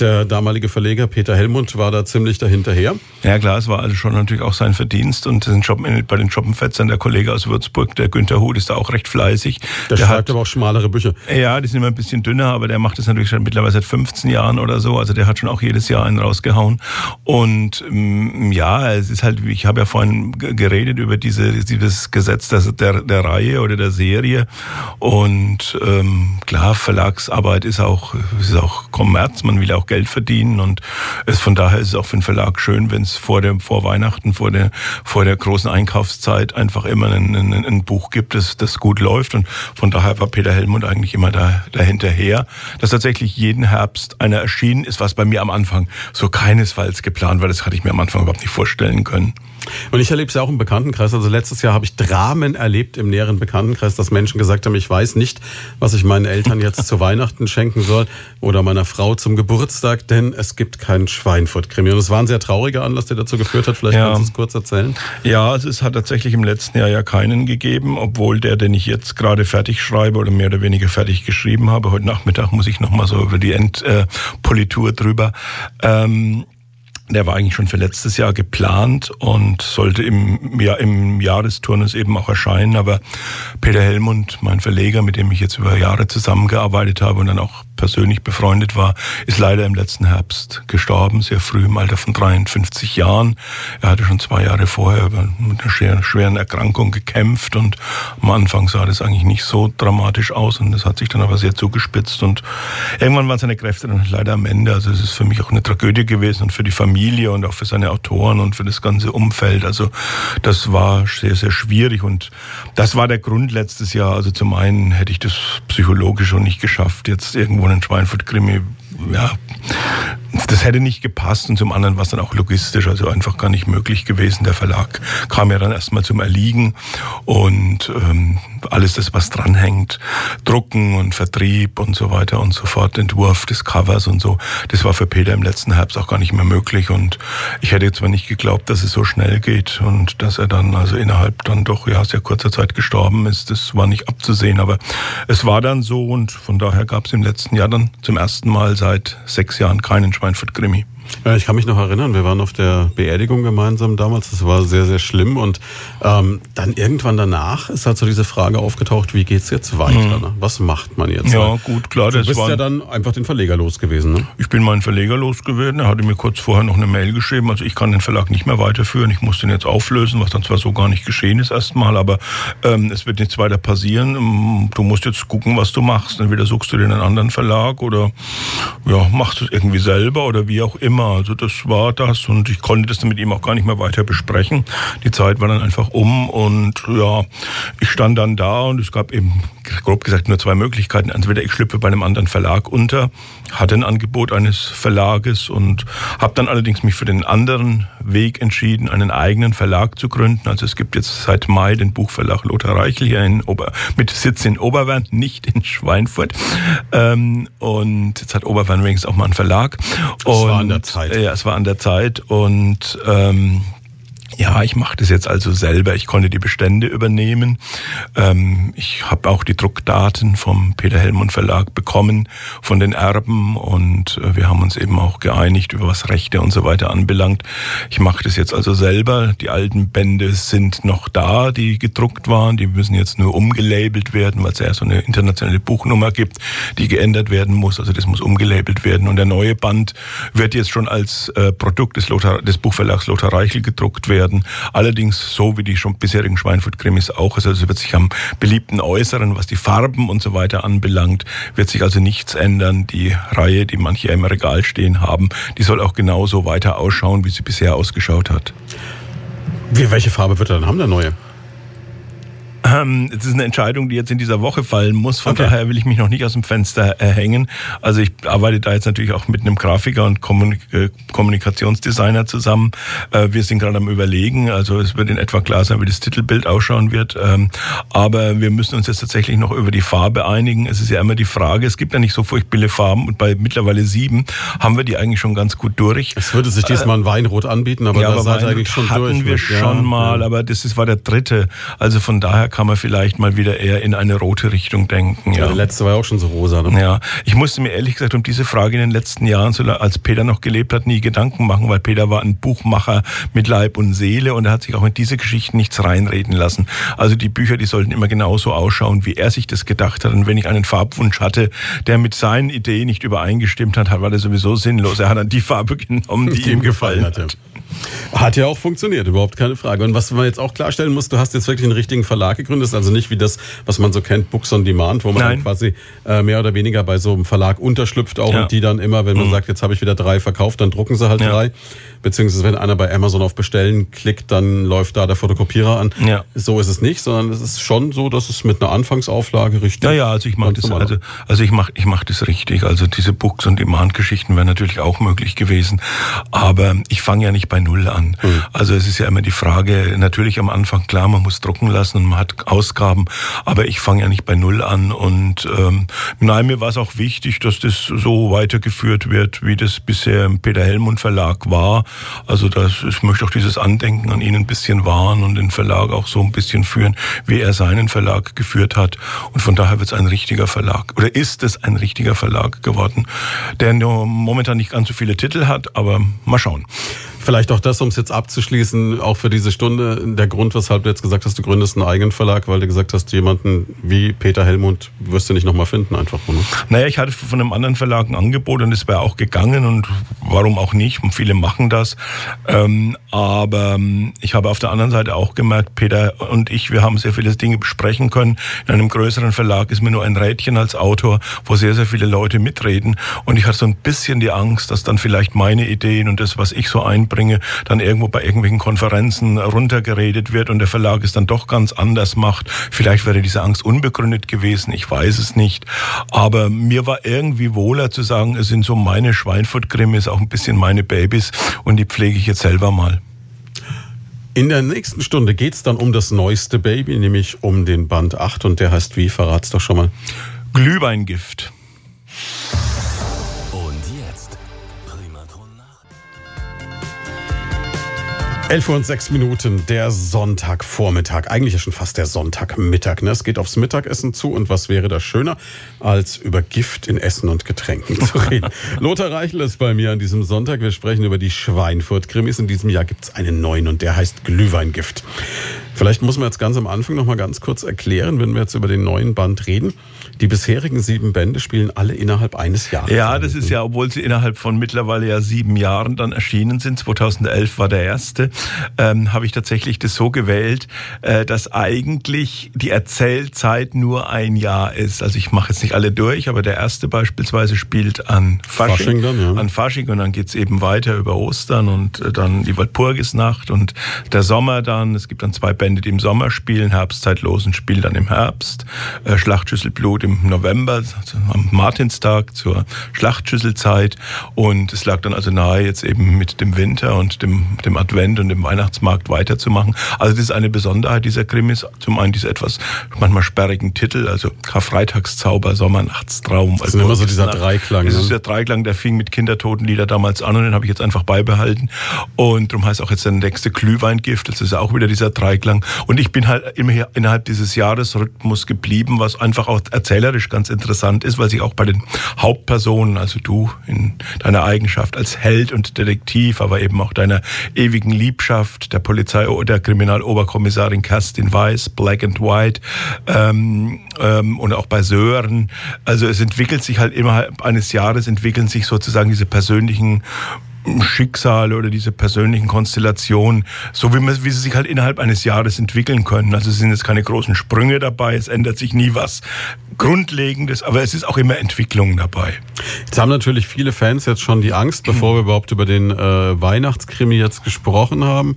der damalige Verleger Peter Helmut war da ziemlich dahinterher. Ja klar, es war also schon natürlich auch sein Verdienst und den Job, bei den Schoppenfetzern, der Kollege aus Würzburg, der Günther Huth, ist da auch recht fleißig. Der, der schreibt hat, aber auch schmalere Bücher. Ja, die sind immer ein bisschen dünner, aber der macht das natürlich schon mittlerweile seit 15 Jahren oder so. Also der hat schon auch jedes Jahr einen rausgehauen. Und ähm, ja, es ist halt, ich habe ja vorhin geredet über diese, dieses Gesetz der, der, der Reihe oder der Serie. Und ähm, klar, Verlagsarbeit ist auch, ist auch Kommerz, man will auch Geld verdienen und es von daher ist es auch für den Verlag schön, wenn es vor dem vor Weihnachten, vor der vor der großen Einkaufszeit einfach immer ein, ein, ein Buch gibt, das, das gut läuft und von daher war Peter Helmut eigentlich immer da dahinterher, dass tatsächlich jeden Herbst einer erschienen ist, was bei mir am Anfang so keinesfalls geplant war, das hatte ich mir am Anfang überhaupt nicht vorstellen können. Und ich erlebe es ja auch im Bekanntenkreis. Also letztes Jahr habe ich Dramen erlebt im näheren Bekanntenkreis, dass Menschen gesagt haben, ich weiß nicht, was ich meinen Eltern jetzt zu Weihnachten schenken soll oder meiner Frau zum Geburtstag, denn es gibt keinen Schweinfurt-Krimi. Und es war ein sehr trauriger Anlass, der dazu geführt hat. Vielleicht ja. kannst du es kurz erzählen. Ja, also es hat tatsächlich im letzten Jahr ja keinen gegeben, obwohl der, den ich jetzt gerade fertig schreibe oder mehr oder weniger fertig geschrieben habe. Heute Nachmittag muss ich nochmal so über die Endpolitur drüber. Ähm, Der war eigentlich schon für letztes Jahr geplant und sollte im, ja, im Jahresturnus eben auch erscheinen. Aber Peter Helmund, mein Verleger, mit dem ich jetzt über Jahre zusammengearbeitet habe und dann auch persönlich befreundet war, ist leider im letzten Herbst gestorben, sehr früh im Alter von 53 Jahren. Er hatte schon zwei Jahre vorher mit einer schweren Erkrankung gekämpft und am Anfang sah das eigentlich nicht so dramatisch aus und das hat sich dann aber sehr zugespitzt und irgendwann waren seine Kräfte dann leider am Ende. Also es ist für mich auch eine Tragödie gewesen und für die Familie und auch für seine Autoren und für das ganze Umfeld. Also das war sehr, sehr schwierig und das war der Grund letztes Jahr. Also zum einen hätte ich das psychologisch schon nicht geschafft, jetzt irgendwo einen Schweinfurt-Krimi ja, das hätte nicht gepasst und zum anderen war es dann auch logistisch, also einfach gar nicht möglich gewesen. Der Verlag kam ja dann erstmal zum Erliegen und ähm, alles das, was dranhängt, Drucken und Vertrieb und so weiter und so fort, Entwurf des Covers und so, das war für Peter im letzten Herbst auch gar nicht mehr möglich und ich hätte zwar nicht geglaubt, dass es so schnell geht und dass er dann also innerhalb dann doch ja sehr kurzer Zeit gestorben ist, das war nicht abzusehen, aber es war dann so und von daher gab es im letzten Jahr dann zum ersten Mal seit sechs Jahren keinen Schweinfurt-Krimi. Ja, ich kann mich noch erinnern, wir waren auf der Beerdigung gemeinsam damals. Das war sehr, sehr schlimm. Und ähm, dann irgendwann danach ist halt so diese Frage aufgetaucht, wie geht's jetzt weiter? Mhm. Ne? Was macht man jetzt? Ja, gut, klar. Du bist ja dann einfach den Verleger los gewesen. Ne? Ich bin meinen Verleger los gewesen. Er hatte mir kurz vorher noch eine Mail geschrieben. Also ich kann den Verlag nicht mehr weiterführen. Ich muss den jetzt auflösen, was dann zwar so gar nicht geschehen ist erstmal, aber ähm, es wird nichts weiter passieren. Ähm, du musst jetzt gucken, was du machst. Entweder suchst du dir einen anderen Verlag oder ja, machst du es irgendwie selber oder wie auch immer immer. Also das war das und ich konnte das dann mit ihm auch gar nicht mehr weiter besprechen. Die Zeit war dann einfach um und ja, ich stand dann da und es gab eben grob gesagt nur zwei Möglichkeiten. Entweder ich schlüpfe bei einem anderen Verlag unter, hatte ein Angebot eines Verlages und habe dann allerdings mich für den anderen Weg entschieden, einen eigenen Verlag zu gründen. Also es gibt jetzt seit Mai den Buchverlag Lothar Reichel hier in Ober, mit Sitz in Oberwern, nicht in Schweinfurt. Ähm, und jetzt hat Oberwern wenigstens auch mal einen Verlag. Der Zeit. Ja, es war an der Zeit und ähm, ja, ich mache das jetzt also selber. Ich konnte die Bestände übernehmen. Ähm, ich habe auch die Druckdaten vom Peter Hellmund Verlag bekommen, von den Erben und äh, wir haben uns eben auch geeinigt, über was Rechte und so weiter anbelangt. Ich mache das jetzt also selber. Die alten Bände sind noch da, die gedruckt waren. Die müssen jetzt nur umgelabelt werden, weil es ja so eine internationale Buchnummer gibt, die geändert werden muss. Also das muss umgelabelt werden. Und der neue Band wird jetzt schon als äh, Produkt des, Lothar, des Buchverlags Lothar Reichel gedruckt werden werden. Allerdings so wie die schon bisherigen Schweinfurt-Krimis auch. Also es wird sich am beliebten Äußeren, was die Farben und so weiter anbelangt, wird sich also nichts ändern. Die Reihe, die manche im Regal stehen haben, die soll auch genauso weiter ausschauen, wie sie bisher ausgeschaut hat. Wie, welche Farbe wird er dann haben, der neue? Ähm, es ist eine Entscheidung, die jetzt in dieser Woche fallen muss. Von okay. daher will ich mich noch nicht aus dem Fenster äh, hängen. Also ich arbeite da jetzt natürlich auch mit einem Grafiker und Kommunik äh, Kommunikationsdesigner zusammen. Äh, wir sind gerade am Überlegen. Also es wird in etwa klar sein, wie das Titelbild ausschauen wird. Ähm, aber wir müssen uns jetzt tatsächlich noch über die Farbe einigen. Es ist ja immer die Frage, es gibt ja nicht so furchtbare Farben und bei mittlerweile sieben haben wir die eigentlich schon ganz gut durch. Es würde sich diesmal ein Weinrot anbieten, aber ja, da seid eigentlich schon hatten durch. wir schon ja, mal, aber das ist, war der dritte. Also von daher kann man vielleicht mal wieder eher in eine rote Richtung denken. Ja, ja der letzte war ja auch schon so rosa. Ne? Ja, ich musste mir ehrlich gesagt um diese Frage in den letzten Jahren, als Peter noch gelebt hat, nie Gedanken machen, weil Peter war ein Buchmacher mit Leib und Seele und er hat sich auch in diese Geschichten nichts reinreden lassen. Also die Bücher, die sollten immer genauso ausschauen, wie er sich das gedacht hat. Und wenn ich einen Farbwunsch hatte, der mit seinen Ideen nicht übereingestimmt hat, war das sowieso sinnlos. Er hat dann die Farbe genommen, die, die ihm gefallen hat. hat. Hat ja auch funktioniert, überhaupt keine Frage. Und was man jetzt auch klarstellen muss, du hast jetzt wirklich einen richtigen Verlag gegründet, also nicht wie das, was man so kennt, Books on Demand, wo man dann quasi äh, mehr oder weniger bei so einem Verlag unterschlüpft auch ja. und die dann immer, wenn man mhm. sagt, jetzt habe ich wieder drei verkauft, dann drucken sie halt ja. drei. Beziehungsweise wenn einer bei Amazon auf Bestellen klickt, dann läuft da der Fotokopierer an. Ja. So ist es nicht, sondern es ist schon so, dass es mit einer Anfangsauflage richtig. Ja, ja, also ich mache das, also, also ich mache ich mach das richtig. Also diese Books und Demand-Geschichten wären natürlich auch möglich gewesen. Aber ich fange ja nicht bei bei Null an. Mhm. Also es ist ja immer die Frage, natürlich am Anfang, klar, man muss drucken lassen und man hat Ausgaben, aber ich fange ja nicht bei Null an. Und ähm, nein, mir war es auch wichtig, dass das so weitergeführt wird, wie das bisher im Peter Hellmund Verlag war. Also das, ich möchte auch dieses Andenken an ihn ein bisschen wahren und den Verlag auch so ein bisschen führen, wie er seinen Verlag geführt hat. Und von daher wird es ein richtiger Verlag, oder ist es ein richtiger Verlag geworden, der momentan nicht ganz so viele Titel hat, aber mal schauen. Vielleicht auch das, um es jetzt abzuschließen, auch für diese Stunde, der Grund, weshalb du jetzt gesagt hast, du gründest einen eigenen Verlag, weil du gesagt hast, jemanden wie Peter Helmut wirst du nicht nochmal finden, einfach. Ne? Naja, ich hatte von einem anderen Verlag ein Angebot und es wäre auch gegangen und warum auch nicht, und viele machen das. Ähm, aber ähm, ich habe auf der anderen Seite auch gemerkt, Peter und ich, wir haben sehr viele Dinge besprechen können. In einem größeren Verlag ist mir nur ein Rädchen als Autor, wo sehr, sehr viele Leute mitreden und ich hatte so ein bisschen die Angst, dass dann vielleicht meine Ideen und das, was ich so einbringe, bringe, dann irgendwo bei irgendwelchen Konferenzen runtergeredet wird und der Verlag es dann doch ganz anders macht. Vielleicht wäre diese Angst unbegründet gewesen, ich weiß es nicht. Aber mir war irgendwie wohler zu sagen, es sind so meine Schweinfurt-Krimis, auch ein bisschen meine Babys und die pflege ich jetzt selber mal. In der nächsten Stunde geht es dann um das neueste Baby, nämlich um den Band 8 und der heißt wie? Verrat's doch schon mal. Glühweingift. 11 Uhr und 6 Minuten, der Sonntagvormittag. Eigentlich ja schon fast der Sonntagmittag. Ne? Es geht aufs Mittagessen zu und was wäre da schöner, als über Gift in Essen und Getränken zu reden. Lothar Reichel ist bei mir an diesem Sonntag. Wir sprechen über die Schweinfurt-Krimis. In diesem Jahr gibt es einen neuen und der heißt Glühweingift. Vielleicht muss man jetzt ganz am Anfang noch mal ganz kurz erklären, wenn wir jetzt über den neuen Band reden. Die bisherigen sieben Bände spielen alle innerhalb eines Jahres. Ja, das ist ja, obwohl sie innerhalb von mittlerweile ja sieben Jahren dann erschienen sind. 2011 war der erste. Ähm, habe ich tatsächlich das so gewählt, äh, dass eigentlich die Erzählzeit nur ein Jahr ist. Also ich mache jetzt nicht alle durch, aber der erste beispielsweise spielt an Fasching, Fasching dann, ja. an Fasching und dann geht's eben weiter über Ostern und äh, dann die Walpurgisnacht und der Sommer dann. Es gibt dann zwei Bände die im Sommer spielen, Herbstzeitlosen spielen dann im Herbst, äh, Schlachtschüsselblut im November, also am Martinstag zur Schlachtschüsselzeit. Und es lag dann also nahe, jetzt eben mit dem Winter und dem, dem Advent und dem Weihnachtsmarkt weiterzumachen. Also das ist eine Besonderheit dieser Krimis. Zum einen diese etwas manchmal sperrigen Titel, also Karfreitagszauber, Sommernachtstraum. Das ist immer so dieser Dreiklang. Das ist ne? der Dreiklang, der fing mit Kindertotenlieder damals an und den habe ich jetzt einfach beibehalten. Und darum heißt auch jetzt der nächste Glühweingift. Das ist auch wieder dieser Dreiklang lang. Und ich bin halt immer innerhalb dieses Jahresrhythmus geblieben, was einfach auch erzählerisch ganz interessant ist, weil sich auch bei den Hauptpersonen, also du in deiner Eigenschaft als Held und Detektiv, aber eben auch deiner ewigen Liebschaft, der Polizei oder Kriminaloberkommissarin Kerstin Weiß, Black and White ähm, ähm, und auch bei Sören. Also es entwickelt sich halt innerhalb eines Jahres entwickeln sich sozusagen diese persönlichen Schicksale oder diese persönlichen Konstellationen, so wie, man, wie sie sich halt innerhalb eines Jahres entwickeln können. Also es sind jetzt keine großen Sprünge dabei, es ändert sich nie was Grundlegendes, aber es ist auch immer Entwicklung dabei. Jetzt haben natürlich viele Fans jetzt schon die Angst, bevor wir überhaupt über den äh, Weihnachtskrimi jetzt gesprochen haben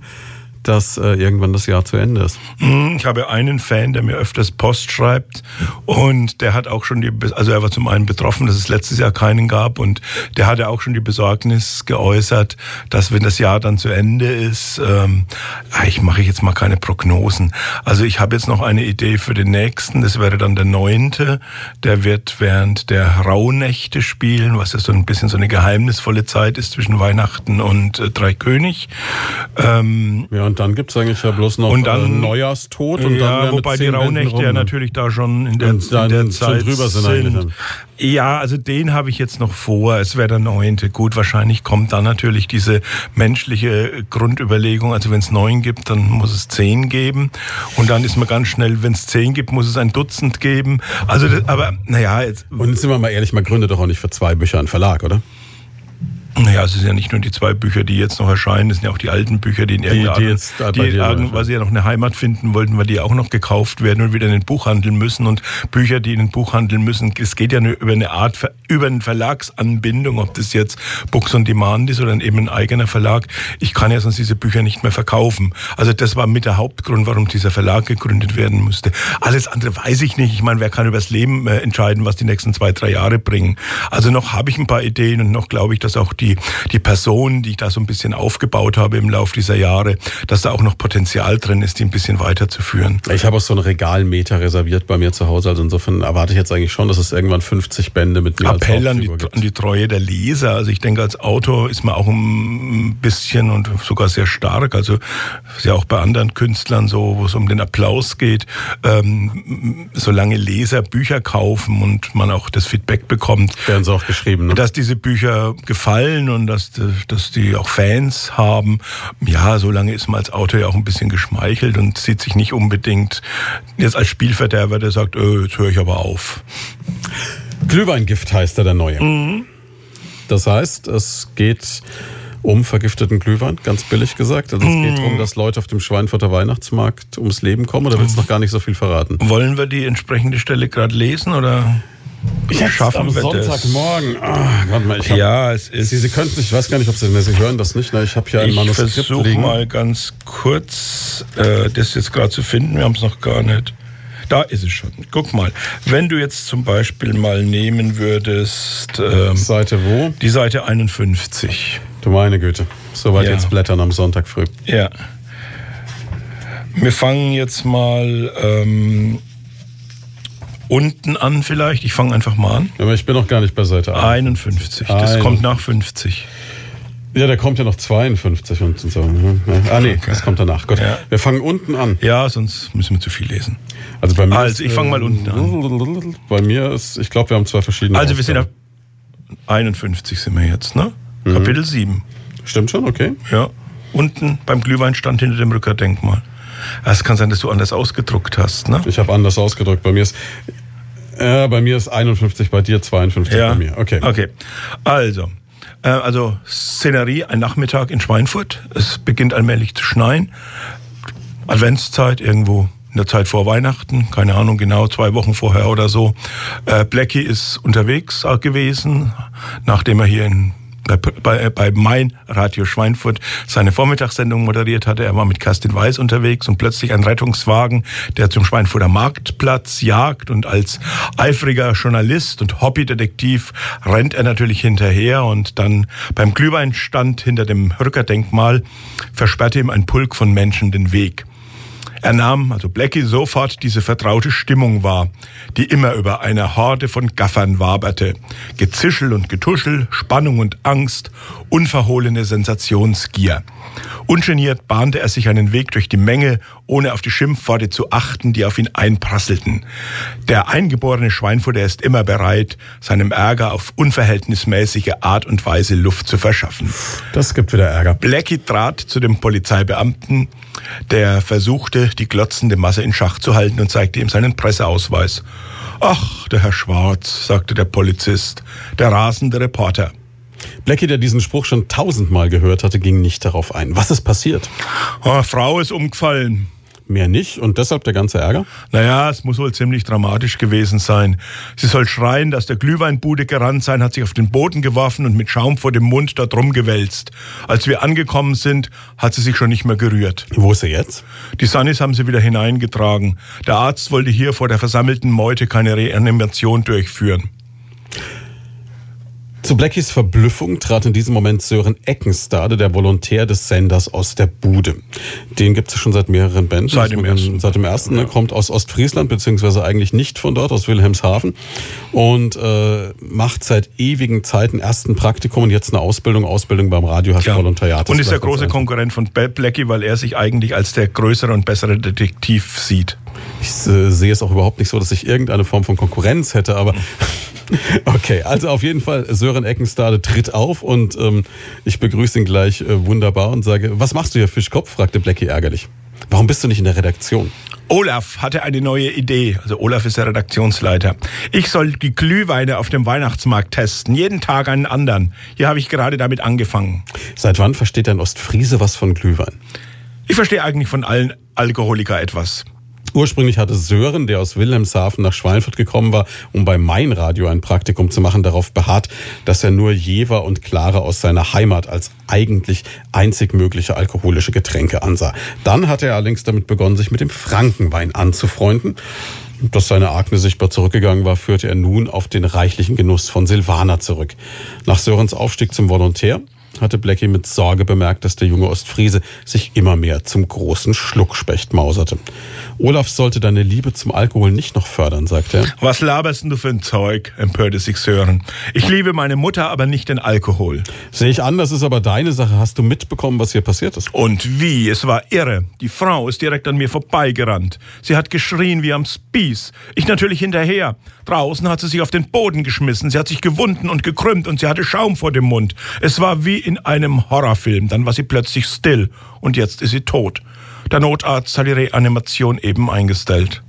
dass äh, irgendwann das Jahr zu Ende ist. Hm, ich habe einen Fan, der mir öfters Post schreibt und der hat auch schon die, also er war zum einen betroffen, dass es letztes Jahr keinen gab und der hatte auch schon die Besorgnis geäußert, dass wenn das Jahr dann zu Ende ist, ähm, ah, ich mache jetzt mal keine Prognosen. Also ich habe jetzt noch eine Idee für den nächsten, das wäre dann der neunte, der wird während der Rauhnächte spielen, was ja so ein bisschen so eine geheimnisvolle Zeit ist zwischen Weihnachten und äh, Dreikönig. Ähm, ja, und dann gibt es eigentlich ja bloß noch und dann, äh, Neujahrstot und ja, dann wobei die Rauhnächte ja natürlich da schon in der, in der Zeit drüber sind. sind. Ja, also den habe ich jetzt noch vor. Es wäre der neunte. Gut, wahrscheinlich kommt dann natürlich diese menschliche Grundüberlegung. Also wenn es neun gibt, dann muss es zehn geben. Und dann ist man ganz schnell, wenn es zehn gibt, muss es ein Dutzend geben. Also, das, aber naja. Jetzt, und jetzt sind wir mal ehrlich, man gründet doch auch nicht für zwei Bücher einen Verlag, oder? Naja, es sind ja nicht nur die zwei Bücher, die jetzt noch erscheinen, es sind ja auch die alten Bücher, die in irgendeiner die, die, die Art, weil sie ja noch eine Heimat finden wollten, weil die auch noch gekauft werden und wieder in den Buchhandel müssen und Bücher, die in den Buchhandel müssen, es geht ja nur über eine Art, über eine Verlagsanbindung, ob das jetzt Books on Demand ist oder eben ein eigener Verlag. Ich kann ja sonst diese Bücher nicht mehr verkaufen. Also das war mit der Hauptgrund, warum dieser Verlag gegründet werden musste. Alles andere weiß ich nicht. Ich meine, wer kann übers Leben äh, entscheiden, was die nächsten zwei, drei Jahre bringen? Also noch habe ich ein paar Ideen und noch glaube ich, dass auch die die, die Person, die ich da so ein bisschen aufgebaut habe im Laufe dieser Jahre, dass da auch noch Potenzial drin ist, die ein bisschen weiterzuführen. Ich habe auch so einen Regalmeter reserviert bei mir zu Hause, also insofern erwarte ich jetzt eigentlich schon, dass es irgendwann 50 Bände mit mir Appell an die, an die Treue der Leser. Also ich denke, als Autor ist man auch ein bisschen und sogar sehr stark, also ist ja auch bei anderen Künstlern so, wo es um den Applaus geht, ähm, solange Leser Bücher kaufen und man auch das Feedback bekommt. Werden sie auch geschrieben, ne? Dass diese Bücher gefallen und dass, dass die auch Fans haben. Ja, solange ist man als Autor ja auch ein bisschen geschmeichelt und sieht sich nicht unbedingt jetzt als Spielverderber, der sagt, öh, jetzt höre ich aber auf. Glühweingift heißt er, der neue. Mhm. Das heißt, es geht um vergifteten Glühwein, ganz billig gesagt. Also es geht darum, mhm. dass Leute auf dem Schweinfurter Weihnachtsmarkt ums Leben kommen oder willst du noch gar nicht so viel verraten? Wollen wir die entsprechende Stelle gerade lesen oder? Jetzt schaffen am Sonntagmorgen. Ah, warte mal, ich hab, ja, es ist. Sie, Sie könnten, ich weiß gar nicht, ob Sie, Sie hören das nicht. Ne? Ich habe hier ein Manuskript Ich versuche mal ganz kurz, äh, das jetzt gerade zu finden. Wir haben es noch gar nicht. Da ist es schon. Guck mal, wenn du jetzt zum Beispiel mal nehmen würdest. Ähm, Seite wo? Die Seite 51. Du meine Güte. Soweit ja. jetzt blättern am Sonntag früh. Ja. Wir fangen jetzt mal ähm, unten an vielleicht. Ich fange einfach mal an. Aber ich bin noch gar nicht bei Seite 51. 51. Das Ein. kommt nach 50. Ja, der kommt ja noch 52 und so. Ah nee, okay. das kommt danach. Gut. Ja. Wir fangen unten an. Ja, sonst müssen wir zu viel lesen. Also bei mir Also ich fange mal unten an. Bei mir ist, ich glaube, wir haben zwei verschiedene. Also wir sind auf 51 sind wir jetzt, ne? Mhm. Kapitel 7. Stimmt schon, okay. Ja. Unten beim Glühweinstand hinter dem Rückerdenkmal. Es kann sein, dass du anders ausgedruckt hast, ne? Ich habe anders ausgedruckt. Bei mir ist ja, bei mir ist 51, bei dir 52 ja. bei mir. Okay. Okay. Also, äh, also Szenerie, ein Nachmittag in Schweinfurt. Es beginnt allmählich zu schneien. Adventszeit irgendwo in der Zeit vor Weihnachten, keine Ahnung genau, zwei Wochen vorher oder so. Äh, Blackie ist unterwegs gewesen, nachdem er hier in bei, bei Mein Radio Schweinfurt seine Vormittagssendung moderiert hatte. Er war mit Kerstin Weiß unterwegs und plötzlich ein Rettungswagen, der zum Schweinfurter Marktplatz jagt und als eifriger Journalist und Hobbydetektiv rennt er natürlich hinterher und dann beim Glühweinstand hinter dem Rückerdenkmal versperrte ihm ein Pulk von Menschen den Weg. Er nahm, also Blackie, sofort diese vertraute Stimmung wahr, die immer über eine Horde von Gaffern waberte. Gezischel und Getuschel, Spannung und Angst, unverhohlene Sensationsgier. Ungeniert bahnte er sich einen Weg durch die Menge, ohne auf die Schimpfworte zu achten, die auf ihn einprasselten. Der eingeborene Schweinfurter ist immer bereit, seinem Ärger auf unverhältnismäßige Art und Weise Luft zu verschaffen. Das gibt wieder Ärger. Blackie trat zu dem Polizeibeamten, der versuchte, die glotzende Masse in Schach zu halten und zeigte ihm seinen Presseausweis. Ach, der Herr Schwarz, sagte der Polizist, der rasende Reporter. Blackie, der diesen Spruch schon tausendmal gehört hatte, ging nicht darauf ein. Was ist passiert? Oh, Frau ist umgefallen. Mehr nicht und deshalb der ganze Ärger? Naja, es muss wohl ziemlich dramatisch gewesen sein. Sie soll schreien, dass der Glühweinbude gerannt sein, hat sich auf den Boden geworfen und mit Schaum vor dem Mund dort rumgewälzt. Als wir angekommen sind, hat sie sich schon nicht mehr gerührt. Wo ist sie jetzt? Die Sunnis haben sie wieder hineingetragen. Der Arzt wollte hier vor der versammelten Meute keine Reanimation durchführen. Zu Blackies Verblüffung trat in diesem Moment Sören Eckenstade, der Volontär des Senders, aus der Bude. Den gibt es schon seit mehreren Bänden. Seit dem ersten. Seit dem ersten. Ja. kommt aus Ostfriesland, beziehungsweise eigentlich nicht von dort, aus Wilhelmshaven. Und äh, macht seit ewigen Zeiten erst ein Praktikum und jetzt eine Ausbildung. Ausbildung beim Radio heißt ja. Volontariat. Und ist der große Konkurrent von Blackie, weil er sich eigentlich als der größere und bessere Detektiv sieht. Ich äh, sehe es auch überhaupt nicht so, dass ich irgendeine Form von Konkurrenz hätte, aber Okay, also auf jeden Fall, Sören Eckenstade tritt auf und ähm, ich begrüße ihn gleich äh, wunderbar und sage, was machst du hier, Fischkopf? fragte Blackie ärgerlich. Warum bist du nicht in der Redaktion? Olaf hatte eine neue Idee. Also Olaf ist der Redaktionsleiter. Ich soll die Glühweine auf dem Weihnachtsmarkt testen. Jeden Tag einen anderen. Hier habe ich gerade damit angefangen. Seit wann versteht ein Ostfriese was von Glühwein? Ich verstehe eigentlich von allen Alkoholiker etwas. Ursprünglich hatte Sören, der aus Wilhelmshaven nach Schweinfurt gekommen war, um bei Main Radio ein Praktikum zu machen, darauf beharrt, dass er nur Jever und Klare aus seiner Heimat als eigentlich einzig mögliche alkoholische Getränke ansah. Dann hat er allerdings damit begonnen, sich mit dem Frankenwein anzufreunden. Dass seine Akne sichtbar zurückgegangen war, führte er nun auf den reichlichen Genuss von Silvana zurück. Nach Sörens Aufstieg zum Volontär hatte Blackie mit Sorge bemerkt, dass der junge Ostfriese sich immer mehr zum großen Schluckspecht mauserte. Olaf sollte deine Liebe zum Alkohol nicht noch fördern, sagte er. Was laberst du für ein Zeug, empörte sich Sören. Ich liebe meine Mutter, aber nicht den Alkohol. Sehe ich an, das ist aber deine Sache. Hast du mitbekommen, was hier passiert ist? Und wie? Es war irre. Die Frau ist direkt an mir vorbeigerannt. Sie hat geschrien wie am Spieß. Ich natürlich hinterher. Draußen hat sie sich auf den Boden geschmissen. Sie hat sich gewunden und gekrümmt und sie hatte Schaum vor dem Mund. Es war wie in einem Horrorfilm. Dann war sie plötzlich still und jetzt ist sie tot. Der Notarzt hat die Reanimation eben eingestellt.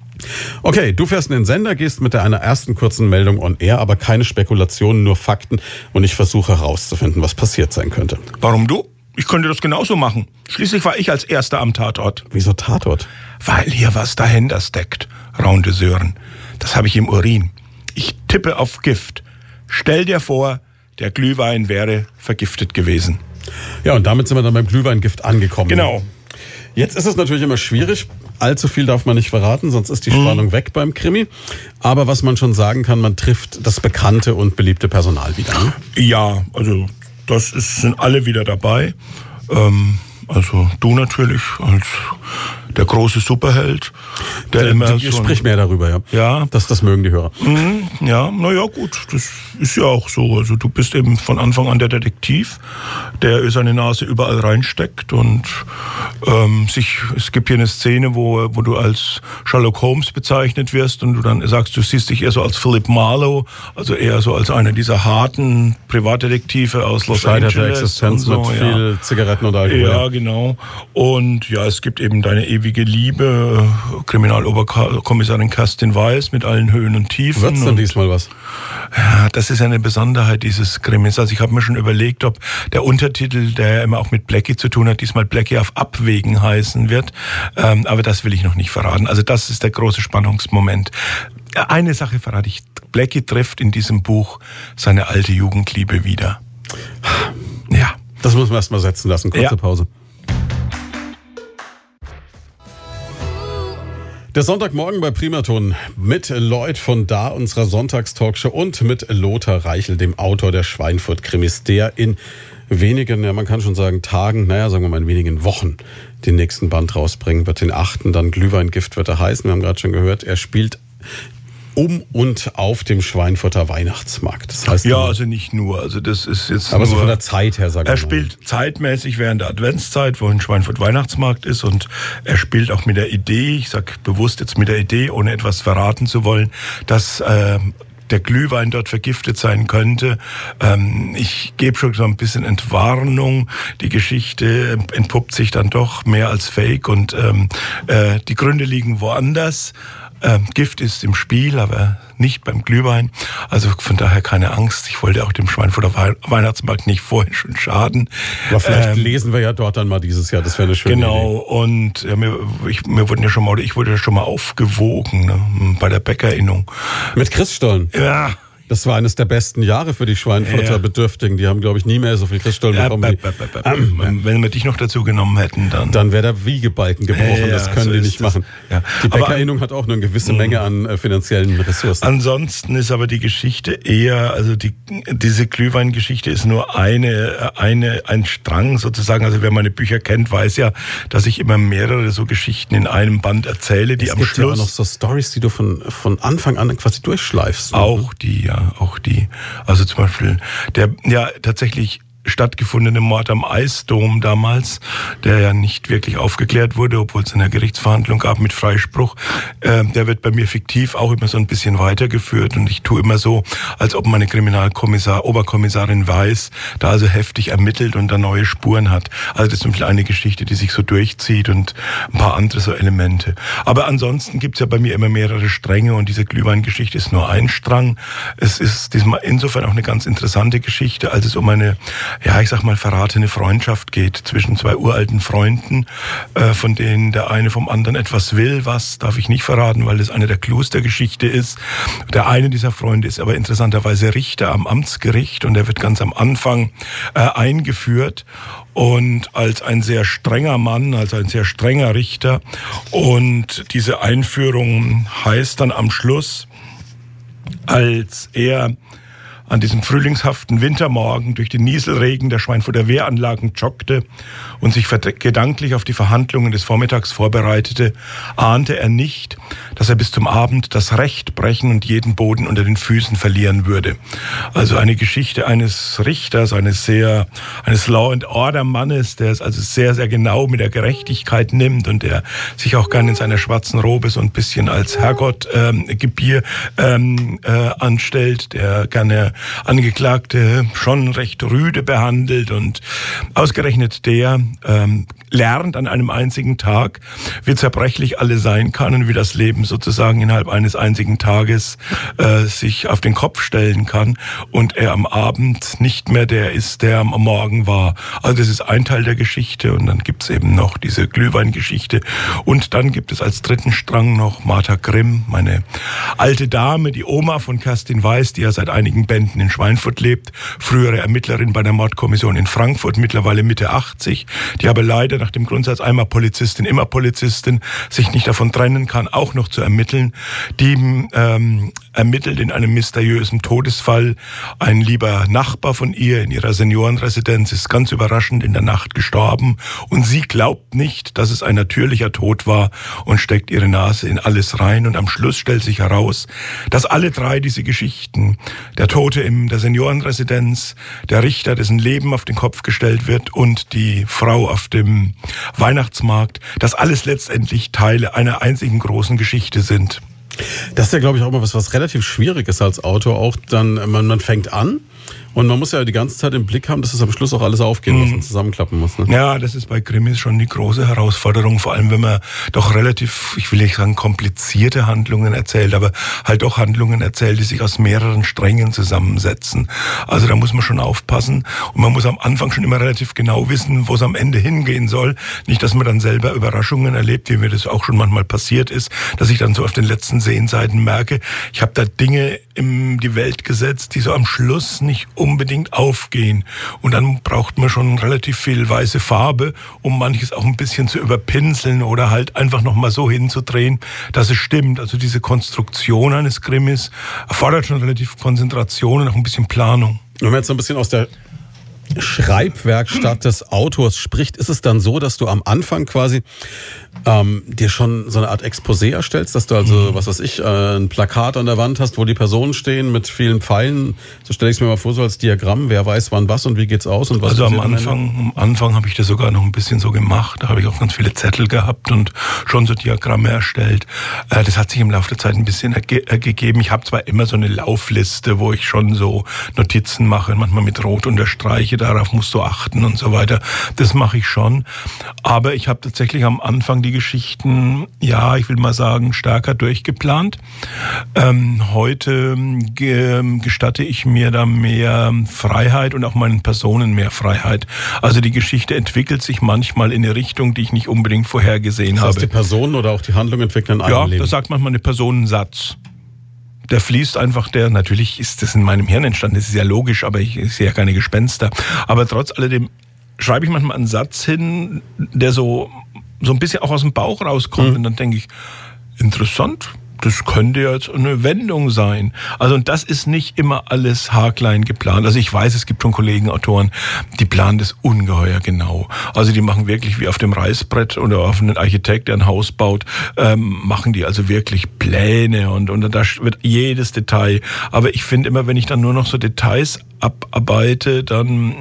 Okay, du fährst in den Sender, gehst mit der einer ersten kurzen Meldung on air, aber keine Spekulationen, nur Fakten und ich versuche herauszufinden, was passiert sein könnte. Warum du? Ich könnte das genauso machen. Schließlich war ich als Erster am Tatort. Wieso Tatort? Weil hier was dahinter steckt, raunte Sören. Das habe ich im Urin. Ich tippe auf Gift. Stell dir vor, der Glühwein wäre vergiftet gewesen. Ja, und damit sind wir dann beim Glühweingift angekommen. Genau. Jetzt ist es natürlich immer schwierig. Allzu viel darf man nicht verraten, sonst ist die Spannung mhm. weg beim Krimi. Aber was man schon sagen kann, man trifft das bekannte und beliebte Personal wieder. Ne? Ja, also das ist, sind alle wieder dabei. Ähm, also du natürlich als der große Superheld. Der äh, immer so sprich mehr darüber, ja. Ja. Das, das mögen die Hörer. Mhm, ja, naja, gut. Das ist ja auch so. Also du bist eben von Anfang an der Detektiv, der seine Nase überall reinsteckt und ähm, sich, es gibt hier eine Szene, wo, wo du als Sherlock Holmes bezeichnet wirst und du dann sagst, du siehst dich eher so als Philip Marlowe, also eher so als einer dieser harten Privatdetektive aus Los Angeles. Existenz so, mit viel ja. Zigaretten und Alkohol. Ja, genau. Und ja, es gibt eben deine ewige Liebe, Kriminaloberkommissarin Kerstin Weiß mit allen Höhen und Tiefen. Wird's denn diesmal was? Ja, das ist eine Besonderheit dieses Krimis. Also ich habe mir schon überlegt, ob der Untertitel, der ja immer auch mit Blackie zu tun hat, diesmal Blackie auf Abwägen heißen wird. Ähm, aber das will ich noch nicht verraten. Also das ist der große Spannungsmoment. Eine Sache verrate ich. Blackie trifft in diesem Buch seine alte Jugendliebe wieder. Ja. Das muss man erst mal setzen lassen. Kurze ja. Pause. Der Sonntagmorgen bei Primaton mit Lloyd von da, unserer Sonntagstalkshow und mit Lothar Reichel, dem Autor der Schweinfurt-Krimis, der in wenigen, ja man kann schon sagen Tagen, naja sagen wir mal in wenigen Wochen den nächsten Band rausbringen wird. Den achten dann Glühweingift wird er heißen. Wir haben gerade schon gehört, er spielt um und auf dem Schweinfurter Weihnachtsmarkt. Das heißt, ja, also nicht nur. Also das ist jetzt. Aber nur, so von der Zeit her, sagen Er spielt zeitmäßig während der Adventszeit, wo ein Schweinfurt Weihnachtsmarkt ist, und er spielt auch mit der Idee. Ich sage bewusst jetzt mit der Idee, ohne etwas verraten zu wollen, dass äh, der Glühwein dort vergiftet sein könnte. Ähm, ich gebe schon so ein bisschen Entwarnung. Die Geschichte entpuppt sich dann doch mehr als Fake und ähm, äh, die Gründe liegen woanders. Ähm, Gift ist im Spiel, aber nicht beim Glühwein. Also von daher keine Angst. Ich wollte auch dem Schweinfurter Weihnachtsmarkt nicht vorher schon schaden. Aber vielleicht ähm, lesen wir ja dort dann mal dieses Jahr. Das wäre eine schöne genau. Idee. Genau. Und ja, mir, ich, mir wurden ja schon mal, ich wurde ja schon mal aufgewogen ne, bei der Bäckerinnung. Mit Christstollen? Ja. Das war eines der besten Jahre für die Schweinfurter ja. Bedürftigen. Die haben, glaube ich, nie mehr so viel Christstollen bekommen. Ähm, wenn wir dich noch dazu genommen hätten, dann. Dann wäre der Wiegebalken gebrochen. Das können die nicht machen. Die Bäckerinnung hat auch nur eine gewisse Menge an äh, finanziellen Ressourcen. Ansonsten ist aber die Geschichte eher, also die, diese Glühweingeschichte ist nur eine, eine, ein Strang sozusagen. Also wer meine Bücher kennt, weiß ja, dass ich immer mehrere so Geschichten in einem Band erzähle, die es am gibt Schluss. Ja auch noch so Stories, die du von, von Anfang an quasi durchschleifst. Ne? Auch die, ja auch die. Also zum Beispiel der ja tatsächlich stattgefundene Mord am Eisdom damals, der ja nicht wirklich aufgeklärt wurde, obwohl es eine Gerichtsverhandlung gab mit Freispruch, äh, der wird bei mir fiktiv auch immer so ein bisschen weitergeführt und ich tue immer so, als ob meine Kriminalkommissar, Oberkommissarin weiß, da also heftig ermittelt und da neue Spuren hat. Also das ist zum Beispiel eine Geschichte, die sich so durchzieht und ein paar andere so Elemente. Aber ansonsten gibt's ja bei mir immer mehrere Stränge und diese Glühweingeschichte ist nur ein Strang. Es ist diesmal insofern auch eine ganz interessante Geschichte, als es um eine ja, ich sag mal, verratene Freundschaft geht zwischen zwei uralten Freunden, äh, von denen der eine vom anderen etwas will. Was darf ich nicht verraten, weil das eine der Clues der Geschichte ist. Der eine dieser Freunde ist aber interessanterweise Richter am Amtsgericht und er wird ganz am Anfang äh, eingeführt und als ein sehr strenger Mann, als ein sehr strenger Richter. Und diese Einführung heißt dann am Schluss, als er an diesem frühlingshaften Wintermorgen durch den Nieselregen der Schweinfurter Wehranlagen joggte und sich gedanklich auf die Verhandlungen des Vormittags vorbereitete, ahnte er nicht, dass er bis zum Abend das Recht brechen und jeden Boden unter den Füßen verlieren würde. Also eine Geschichte eines Richters, eines sehr, eines Law and Order Mannes, der es also sehr, sehr genau mit der Gerechtigkeit nimmt und der sich auch gerne in seiner schwarzen Robe so ein bisschen als Herrgott ähm, Gebier ähm, äh, anstellt, der gerne Angeklagte schon recht rüde behandelt und ausgerechnet der ähm, lernt an einem einzigen Tag, wie zerbrechlich alle sein kann und wie das Leben sozusagen innerhalb eines einzigen Tages äh, sich auf den Kopf stellen kann und er am Abend nicht mehr der ist, der am Morgen war. Also das ist ein Teil der Geschichte und dann gibt's eben noch diese Glühweingeschichte und dann gibt es als dritten Strang noch Martha Grimm, meine alte Dame, die Oma von Kerstin Weiß, die ja seit einigen Bänden in Schweinfurt lebt, frühere Ermittlerin bei der Mordkommission in Frankfurt, mittlerweile Mitte 80, die aber leider nach dem Grundsatz einmal Polizistin, immer Polizistin, sich nicht davon trennen kann, auch noch zu ermitteln. Die ähm, ermittelt in einem mysteriösen Todesfall. Ein lieber Nachbar von ihr in ihrer Seniorenresidenz ist ganz überraschend in der Nacht gestorben und sie glaubt nicht, dass es ein natürlicher Tod war und steckt ihre Nase in alles rein und am Schluss stellt sich heraus, dass alle drei diese Geschichten, der Tote in der Seniorenresidenz, der Richter, dessen Leben auf den Kopf gestellt wird und die Frau auf dem Weihnachtsmarkt, dass alles letztendlich Teile einer einzigen großen Geschichte sind. Das ist ja, glaube ich, auch mal was, was relativ schwierig ist als Autor. Auch dann, man, man fängt an und man muss ja die ganze Zeit im Blick haben, dass es am Schluss auch alles aufgehen muss mhm. und zusammenklappen muss. Ne? Ja, das ist bei Krimis schon die große Herausforderung, vor allem wenn man doch relativ, ich will nicht sagen komplizierte Handlungen erzählt, aber halt doch Handlungen erzählt, die sich aus mehreren Strängen zusammensetzen. Also da muss man schon aufpassen und man muss am Anfang schon immer relativ genau wissen, wo es am Ende hingehen soll. Nicht, dass man dann selber Überraschungen erlebt, wie mir das auch schon manchmal passiert ist, dass ich dann so auf den letzten Sehenseiten merke, ich habe da Dinge in die Welt gesetzt, die so am Schluss nicht unbedingt aufgehen. Und dann braucht man schon relativ viel weiße Farbe, um manches auch ein bisschen zu überpinseln oder halt einfach nochmal so hinzudrehen, dass es stimmt. Also diese Konstruktion eines Krimis erfordert schon relativ Konzentration und auch ein bisschen Planung. Wenn man jetzt so ein bisschen aus der Schreibwerkstatt des Autors spricht, ist es dann so, dass du am Anfang quasi ähm, dir schon so eine Art Exposé erstellst, dass du also, mhm. was weiß ich, äh, ein Plakat an der Wand hast, wo die Personen stehen mit vielen Pfeilen. So stelle ich es mir mal vor, so als Diagramm, wer weiß wann was und wie geht's aus und was Also am Anfang, am Anfang habe ich das sogar noch ein bisschen so gemacht. Da habe ich auch ganz viele Zettel gehabt und schon so Diagramme erstellt. Äh, das hat sich im Laufe der Zeit ein bisschen ergeben. Ich habe zwar immer so eine Laufliste, wo ich schon so Notizen mache, manchmal mit Rot unterstreiche, darauf musst du achten und so weiter. Das mache ich schon. Aber ich habe tatsächlich am Anfang die Geschichten, ja, ich will mal sagen, stärker durchgeplant. Ähm, heute ge gestatte ich mir da mehr Freiheit und auch meinen Personen mehr Freiheit. Also die Geschichte entwickelt sich manchmal in eine Richtung, die ich nicht unbedingt vorhergesehen das heißt, habe. Die Personen oder auch die Handlung entwickeln ein Ja, Leben. da sagt manchmal eine Personensatz der fließt einfach, der, natürlich ist das in meinem Hirn entstanden, das ist ja logisch, aber ich, ich sehe ja keine Gespenster. Aber trotz alledem schreibe ich manchmal einen Satz hin, der so, so ein bisschen auch aus dem Bauch rauskommt. Mhm. Und dann denke ich, interessant, das könnte jetzt eine Wendung sein. Also und das ist nicht immer alles haarklein geplant. Also ich weiß, es gibt schon Kollegen, Autoren, die planen das ungeheuer genau. Also die machen wirklich wie auf dem Reißbrett oder auf einen Architekt, der ein Haus baut, ähm, machen die also wirklich Pläne und, und da wird jedes Detail. Aber ich finde immer, wenn ich dann nur noch so Details abarbeite, dann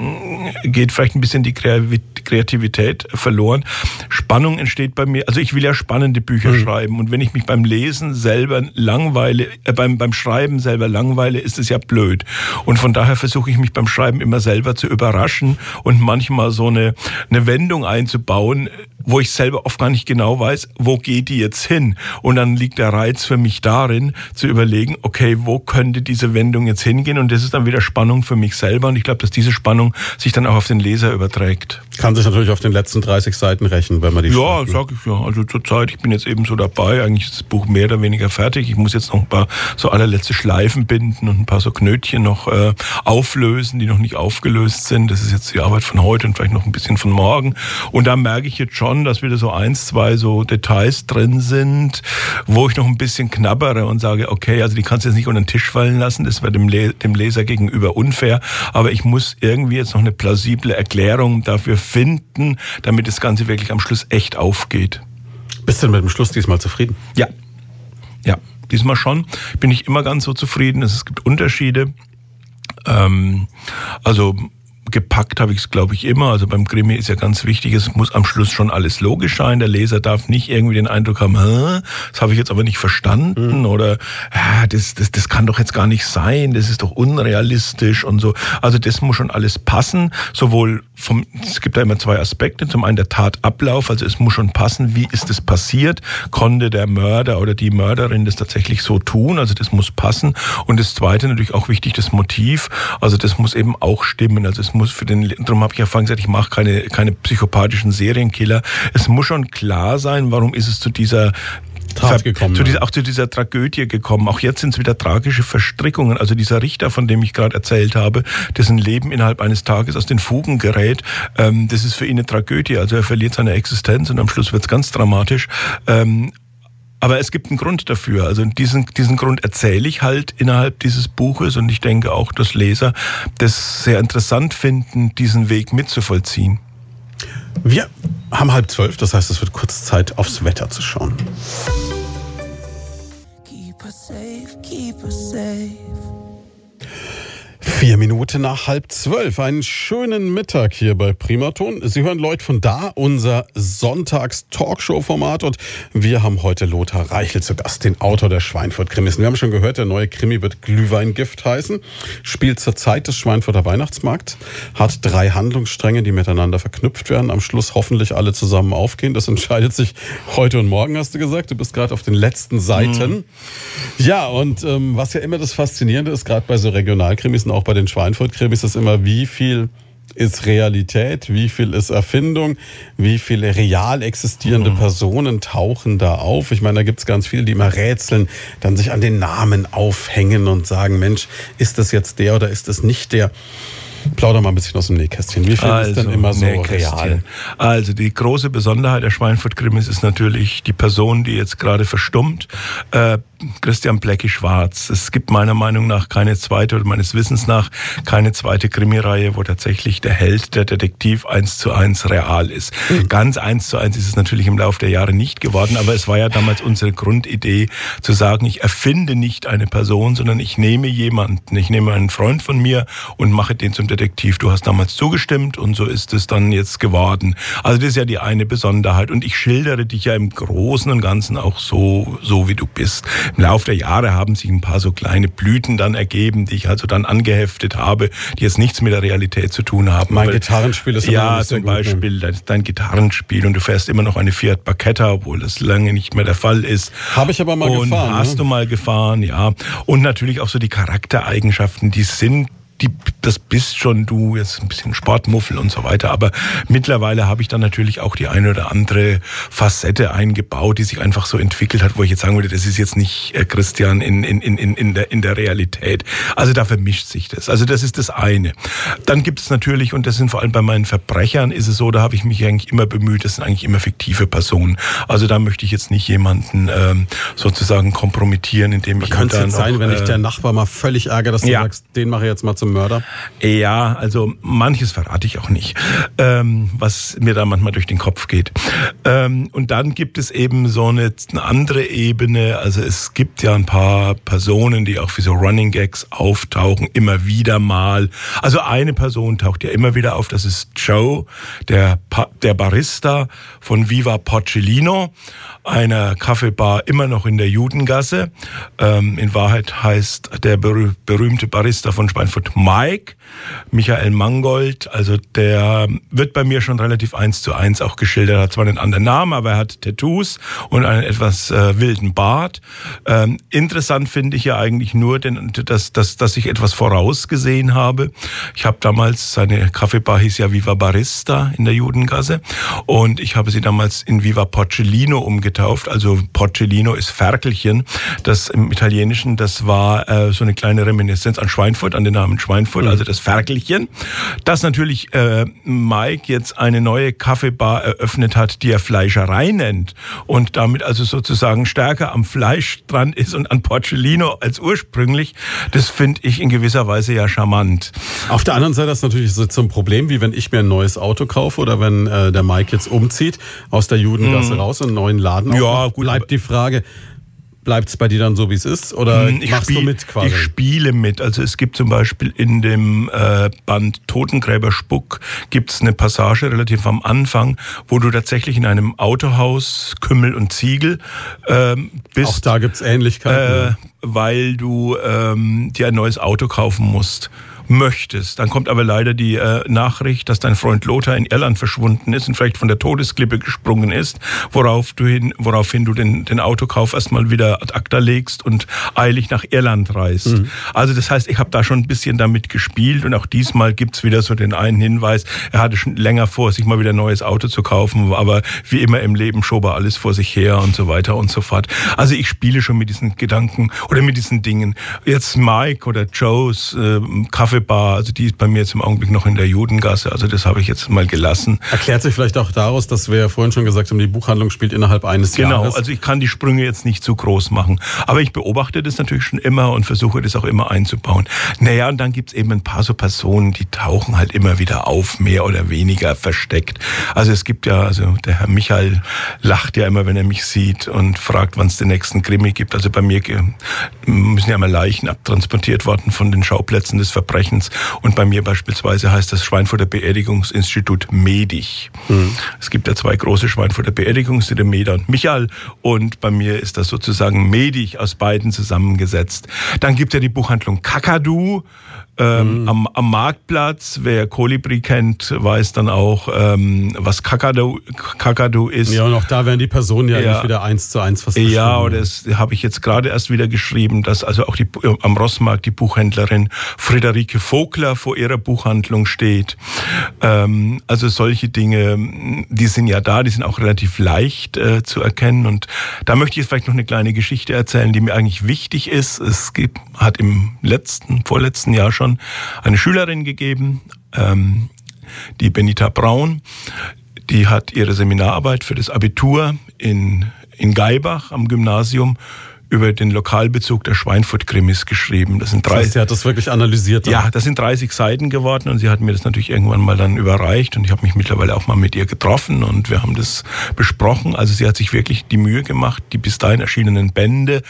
geht vielleicht ein bisschen die Kreativität verloren. Spannung entsteht bei mir. Also ich will ja spannende Bücher mhm. schreiben und wenn ich mich beim Lesen selber langweile, äh, beim, beim Schreiben selber langweile, ist es ja blöd. Und von daher versuche ich mich beim Schreiben immer selber zu überraschen und manchmal so eine, eine Wendung einzubauen, wo ich selber oft gar nicht genau weiß, wo geht die jetzt hin? Und dann liegt der Reiz für mich darin, zu überlegen, okay, wo könnte diese Wendung jetzt hingehen? Und das ist dann wieder Spannung für mich selber. Und ich glaube, dass diese Spannung sich dann auch auf den Leser überträgt. Kann sich natürlich auf den letzten 30 Seiten rächen, wenn man die Ja, schreibt. sag ich ja. Also zurzeit, ich bin jetzt eben so dabei. Eigentlich ist das Buch mehr oder weniger fertig. Ich muss jetzt noch ein paar so allerletzte Schleifen binden und ein paar so Knötchen noch äh, auflösen, die noch nicht aufgelöst sind. Das ist jetzt die Arbeit von heute und vielleicht noch ein bisschen von morgen. Und da merke ich jetzt schon, dass wieder so eins, zwei so Details drin sind, wo ich noch ein bisschen knabbere und sage, okay, also die kannst du jetzt nicht unter den Tisch fallen lassen. Das wäre dem, dem Leser gegenüber unfair. Aber ich muss irgendwie jetzt noch eine plausible Erklärung dafür finden, damit das Ganze wirklich am Schluss echt aufgeht. Bist du mit dem Schluss diesmal zufrieden? Ja. Ja, diesmal schon. Bin ich immer ganz so zufrieden. Es gibt Unterschiede. Ähm, also gepackt habe ich es, glaube ich, immer. Also beim Krimi ist ja ganz wichtig, es muss am Schluss schon alles logisch sein. Der Leser darf nicht irgendwie den Eindruck haben, Hä, das habe ich jetzt aber nicht verstanden mhm. oder ja, das, das, das kann doch jetzt gar nicht sein, das ist doch unrealistisch und so. Also das muss schon alles passen, sowohl vom, es gibt da immer zwei Aspekte. Zum einen der Tatablauf, also es muss schon passen, wie ist es passiert? Konnte der Mörder oder die Mörderin das tatsächlich so tun? Also das muss passen. Und das zweite natürlich auch wichtig, das Motiv. Also das muss eben auch stimmen. Also es muss für den, darum habe ich ja vorhin gesagt, ich mache keine, keine psychopathischen Serienkiller. Es muss schon klar sein, warum ist es zu dieser gekommen. Zu dieser, auch zu dieser Tragödie gekommen. Auch jetzt sind es wieder tragische Verstrickungen. Also dieser Richter, von dem ich gerade erzählt habe, dessen Leben innerhalb eines Tages aus den Fugen gerät, ähm, das ist für ihn eine Tragödie. Also er verliert seine Existenz und am Schluss wird es ganz dramatisch. Ähm, aber es gibt einen Grund dafür. Also diesen, diesen Grund erzähle ich halt innerhalb dieses Buches und ich denke auch, dass Leser das sehr interessant finden, diesen Weg mitzuvollziehen. Wir haben halb zwölf, das heißt, es wird kurz Zeit, aufs Wetter zu schauen. Keep us safe, keep us safe. Vier Minuten nach halb zwölf. Einen schönen Mittag hier bei Primaton. Sie hören Leute von da, unser Sonntags-Talkshow-Format. Und wir haben heute Lothar Reichel zu Gast, den Autor der Schweinfurt-Krimis. Wir haben schon gehört, der neue Krimi wird Glühweingift heißen. Spielt zur Zeit des Schweinfurter Weihnachtsmarkts. Hat drei Handlungsstränge, die miteinander verknüpft werden. Am Schluss hoffentlich alle zusammen aufgehen. Das entscheidet sich heute und morgen, hast du gesagt. Du bist gerade auf den letzten Seiten. Mhm. Ja, und ähm, was ja immer das Faszinierende ist, gerade bei so Regionalkrimis und auch bei den Schweinfurt-Krimis ist immer, wie viel ist Realität, wie viel ist Erfindung, wie viele real existierende mhm. Personen tauchen da auf. Ich meine, da gibt es ganz viele, die immer rätseln, dann sich an den Namen aufhängen und sagen, Mensch, ist das jetzt der oder ist das nicht der? Plauder mal ein bisschen aus dem Nähkästchen. Wie viel also, ist denn also, immer so real? Also die große Besonderheit der Schweinfurt-Krimis ist natürlich die Person, die jetzt gerade verstummt. Äh, Christian Blecki Schwarz. Es gibt meiner Meinung nach keine zweite oder meines Wissens nach keine zweite Krimireihe, wo tatsächlich der Held, der Detektiv eins zu eins real ist. Mhm. Ganz eins zu eins ist es natürlich im Laufe der Jahre nicht geworden, aber es war ja damals unsere Grundidee zu sagen, ich erfinde nicht eine Person, sondern ich nehme jemanden, ich nehme einen Freund von mir und mache den zum Detektiv. Du hast damals zugestimmt und so ist es dann jetzt geworden. Also das ist ja die eine Besonderheit und ich schildere dich ja im Großen und Ganzen auch so, so wie du bist. Im Laufe der Jahre haben sich ein paar so kleine Blüten dann ergeben, die ich also dann angeheftet habe, die jetzt nichts mit der Realität zu tun haben. Mein Weil, Gitarrenspiel ist ja zum Beispiel dein, dein Gitarrenspiel und du fährst immer noch eine Fiat Barchetta, obwohl das lange nicht mehr der Fall ist. Habe ich aber mal und gefahren. Hast ne? du mal gefahren, ja. Und natürlich auch so die Charaktereigenschaften, die sind die, das bist schon du, jetzt ein bisschen Sportmuffel und so weiter. Aber mittlerweile habe ich dann natürlich auch die eine oder andere Facette eingebaut, die sich einfach so entwickelt hat, wo ich jetzt sagen würde, das ist jetzt nicht äh, Christian in, in, in, in, der, in der Realität. Also da vermischt sich das. Also das ist das eine. Dann gibt es natürlich, und das sind vor allem bei meinen Verbrechern, ist es so, da habe ich mich eigentlich immer bemüht, das sind eigentlich immer fiktive Personen. Also da möchte ich jetzt nicht jemanden ähm, sozusagen kompromittieren, indem ich. Könnte es jetzt sein, wenn äh, ich der Nachbar mal völlig ärgere, dass du ja. sagst, den mache ich jetzt mal zum Mörder? Ja, also manches verrate ich auch nicht, ähm, was mir da manchmal durch den Kopf geht. Ähm, und dann gibt es eben so eine, eine, andere Ebene. Also es gibt ja ein paar Personen, die auch wie so Running Gags auftauchen, immer wieder mal. Also eine Person taucht ja immer wieder auf, das ist Joe, der, der Barista von Viva Porcellino, einer Kaffeebar immer noch in der Judengasse. Ähm, in Wahrheit heißt der berühmte Barista von Schweinfurt Mike. Michael Mangold. Also der wird bei mir schon relativ eins zu eins auch geschildert. Er hat zwar einen anderen Namen, aber er hat Tattoos und einen etwas äh, wilden Bart. Ähm, interessant finde ich ja eigentlich nur, denn, dass, dass, dass ich etwas vorausgesehen habe. Ich habe damals, seine Kaffeebar hieß ja Viva Barista in der Judengasse und ich habe sie damals in Viva Porcellino umgetauft. Also Porcellino ist Ferkelchen. Das im Italienischen, das war äh, so eine kleine Reminiszenz an Schweinfurt, an den Namen Schweinfurt, mhm. also das Ferkelchen. Dass natürlich äh, Mike jetzt eine neue Kaffeebar eröffnet hat, die er Fleischerei nennt und damit also sozusagen stärker am Fleisch dran ist und an Porcellino als ursprünglich, das finde ich in gewisser Weise ja charmant. Auf der anderen Seite ist natürlich so zum Problem, wie wenn ich mir ein neues Auto kaufe oder wenn äh, der Mike jetzt umzieht aus der Judengasse mhm. raus und einen neuen Laden ja, gut, bleibt die Frage, Bleibt es bei dir dann so, wie es ist? Oder hm, ich machst spiel, du mit quasi? Ich spiele mit. Also es gibt zum Beispiel in dem äh, Band Totengräber Spuck gibt es eine Passage relativ am Anfang, wo du tatsächlich in einem Autohaus Kümmel und Ziegel ähm, bist. Auch da gibt es Ähnlichkeiten. Äh, weil du ähm, dir ein neues Auto kaufen musst möchtest. Dann kommt aber leider die äh, Nachricht, dass dein Freund Lothar in Irland verschwunden ist und vielleicht von der Todesklippe gesprungen ist, worauf du hin, woraufhin du den, den Autokauf erstmal wieder ad acta legst und eilig nach Irland reist. Mhm. Also das heißt, ich habe da schon ein bisschen damit gespielt und auch diesmal gibt's wieder so den einen Hinweis, er hatte schon länger vor, sich mal wieder ein neues Auto zu kaufen, aber wie immer im Leben schob er alles vor sich her und so weiter und so fort. Also ich spiele schon mit diesen Gedanken oder mit diesen Dingen. Jetzt Mike oder Joes äh, Kaffee Kaffeebar, also die ist bei mir jetzt im Augenblick noch in der Judengasse, also das habe ich jetzt mal gelassen. Erklärt sich vielleicht auch daraus, dass wir ja vorhin schon gesagt haben, die Buchhandlung spielt innerhalb eines genau, Jahres. Genau, also ich kann die Sprünge jetzt nicht zu groß machen, aber ich beobachte das natürlich schon immer und versuche das auch immer einzubauen. Naja, und dann gibt es eben ein paar so Personen, die tauchen halt immer wieder auf, mehr oder weniger versteckt. Also es gibt ja, also der Herr Michael lacht ja immer, wenn er mich sieht und fragt, wann es den nächsten Krimi gibt. Also bei mir müssen ja mal Leichen abtransportiert worden von den Schauplätzen des Verbrechens. Und bei mir beispielsweise heißt das Schweinfurter Beerdigungsinstitut Medig. Mhm. Es gibt ja zwei große Schweinfurter Beerdigungsinstitute, Meda und Michael. Und bei mir ist das sozusagen Medig aus beiden zusammengesetzt. Dann gibt es ja die Buchhandlung Kakadu ähm, mhm. am, am, Marktplatz. Wer Kolibri kennt, weiß dann auch, ähm, was Kakadu, Kakadu ist. Ja, und auch da werden die Personen ja, ja wieder eins zu eins fast Ja, oder das habe ich jetzt gerade erst wieder geschrieben, dass also auch die, am Rossmarkt die Buchhändlerin Friederike Vogler vor ihrer Buchhandlung steht. Ähm, also solche Dinge, die sind ja da, die sind auch relativ leicht äh, zu erkennen. Und da möchte ich jetzt vielleicht noch eine kleine Geschichte erzählen, die mir eigentlich wichtig ist. Es gibt, hat im letzten, vorletzten Jahr schon schon eine Schülerin gegeben, ähm, die Benita Braun. Die hat ihre Seminararbeit für das Abitur in, in Geibach am Gymnasium über den Lokalbezug der Schweinfurt-Krimis geschrieben. Das sind drei. Das heißt, sie hat das wirklich analysiert. Dann. Ja, das sind 30 Seiten geworden und sie hat mir das natürlich irgendwann mal dann überreicht und ich habe mich mittlerweile auch mal mit ihr getroffen und wir haben das besprochen. Also sie hat sich wirklich die Mühe gemacht, die bis dahin erschienenen Bände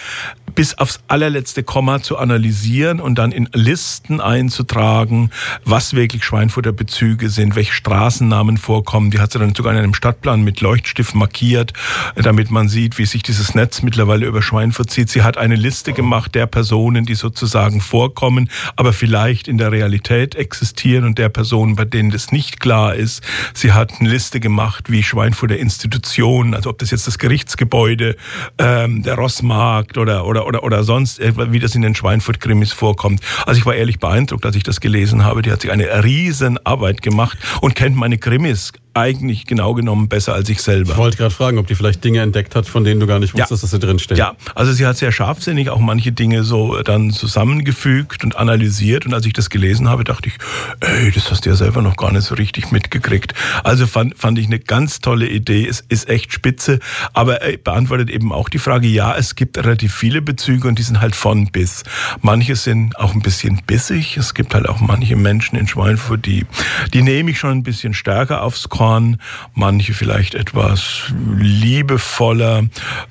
bis aufs allerletzte Komma zu analysieren und dann in Listen einzutragen, was wirklich Schweinfurter Bezüge sind, welche Straßennamen vorkommen. Die hat sie dann sogar in einem Stadtplan mit Leuchtstift markiert, damit man sieht, wie sich dieses Netz mittlerweile über Schweinfurt zieht. Sie hat eine Liste gemacht der Personen, die sozusagen vorkommen, aber vielleicht in der Realität existieren und der Personen, bei denen das nicht klar ist. Sie hat eine Liste gemacht, wie Schweinfurter Institutionen, also ob das jetzt das Gerichtsgebäude, ähm, der Rossmarkt oder, oder, oder, oder sonst, wie das in den Schweinfurt-Krimis vorkommt. Also ich war ehrlich beeindruckt, als ich das gelesen habe. Die hat sich eine riesen Arbeit gemacht und kennt meine Krimis eigentlich genau genommen besser als ich selber. Ich wollte gerade fragen, ob die vielleicht Dinge entdeckt hat, von denen du gar nicht wusstest, ja. dass sie drinstehen. Ja, also sie hat sehr scharfsinnig auch manche Dinge so dann zusammengefügt und analysiert. Und als ich das gelesen habe, dachte ich, ey, das hast du ja selber noch gar nicht so richtig mitgekriegt. Also fand, fand ich eine ganz tolle Idee. Es ist echt spitze, aber er beantwortet eben auch die Frage, ja, es gibt relativ viele Bezüge und die sind halt von bis. Manche sind auch ein bisschen bissig. Es gibt halt auch manche Menschen in Schweinfurt, die, die nehme ich schon ein bisschen stärker aufs Korn Humorn, manche vielleicht etwas liebevoller.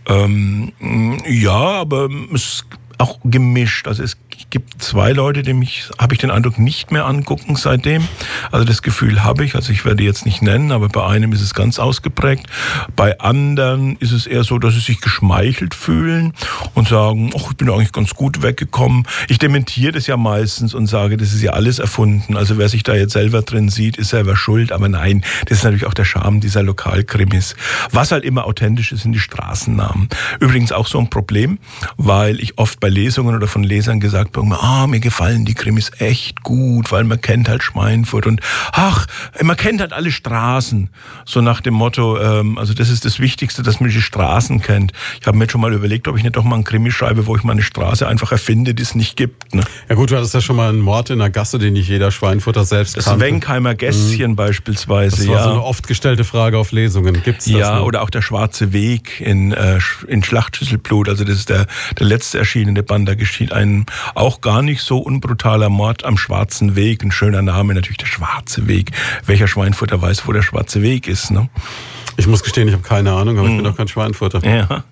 Ähm, ja, aber es auch gemischt. Also es gibt zwei Leute, die mich, habe ich den Eindruck, nicht mehr angucken seitdem. Also das Gefühl habe ich, also ich werde jetzt nicht nennen, aber bei einem ist es ganz ausgeprägt. Bei anderen ist es eher so, dass sie sich geschmeichelt fühlen und sagen, ach, ich bin eigentlich ganz gut weggekommen. Ich dementiere das ja meistens und sage, das ist ja alles erfunden. Also wer sich da jetzt selber drin sieht, ist selber schuld. Aber nein, das ist natürlich auch der Charme dieser Lokalkrimis. Was halt immer authentisch ist, sind die Straßennamen. Übrigens auch so ein Problem, weil ich oft bei Lesungen oder von Lesern gesagt bekomme, ah, mir gefallen die Krimis echt gut, weil man kennt halt Schweinfurt und ach, man kennt halt alle Straßen. So nach dem Motto, ähm, also das ist das Wichtigste, dass man die Straßen kennt. Ich habe mir schon mal überlegt, ob ich nicht doch mal einen Krimi schreibe, wo ich mal eine Straße einfach erfinde, die es nicht gibt. Ne? Ja gut, du hattest ja schon mal einen Mord in der Gasse, den nicht jeder Schweinfurter selbst Das kannte. Wenkheimer Gässchen mhm. beispielsweise. Das war ja. so eine oft gestellte Frage auf Lesungen. Gibt's das Ja, noch? oder auch der Schwarze Weg in, äh, in Schlachtschüsselblut. Also das ist der, der letzte erschienene Band. Da geschieht ein auch gar nicht so unbrutaler Mord am Schwarzen Weg. Ein schöner Name natürlich, der Schwarze Weg. Welcher Schweinfurter weiß, wo der Schwarze Weg ist? Ne? Ich muss gestehen, ich habe keine Ahnung, aber hm. ich bin doch kein Schweinfurter. Ja.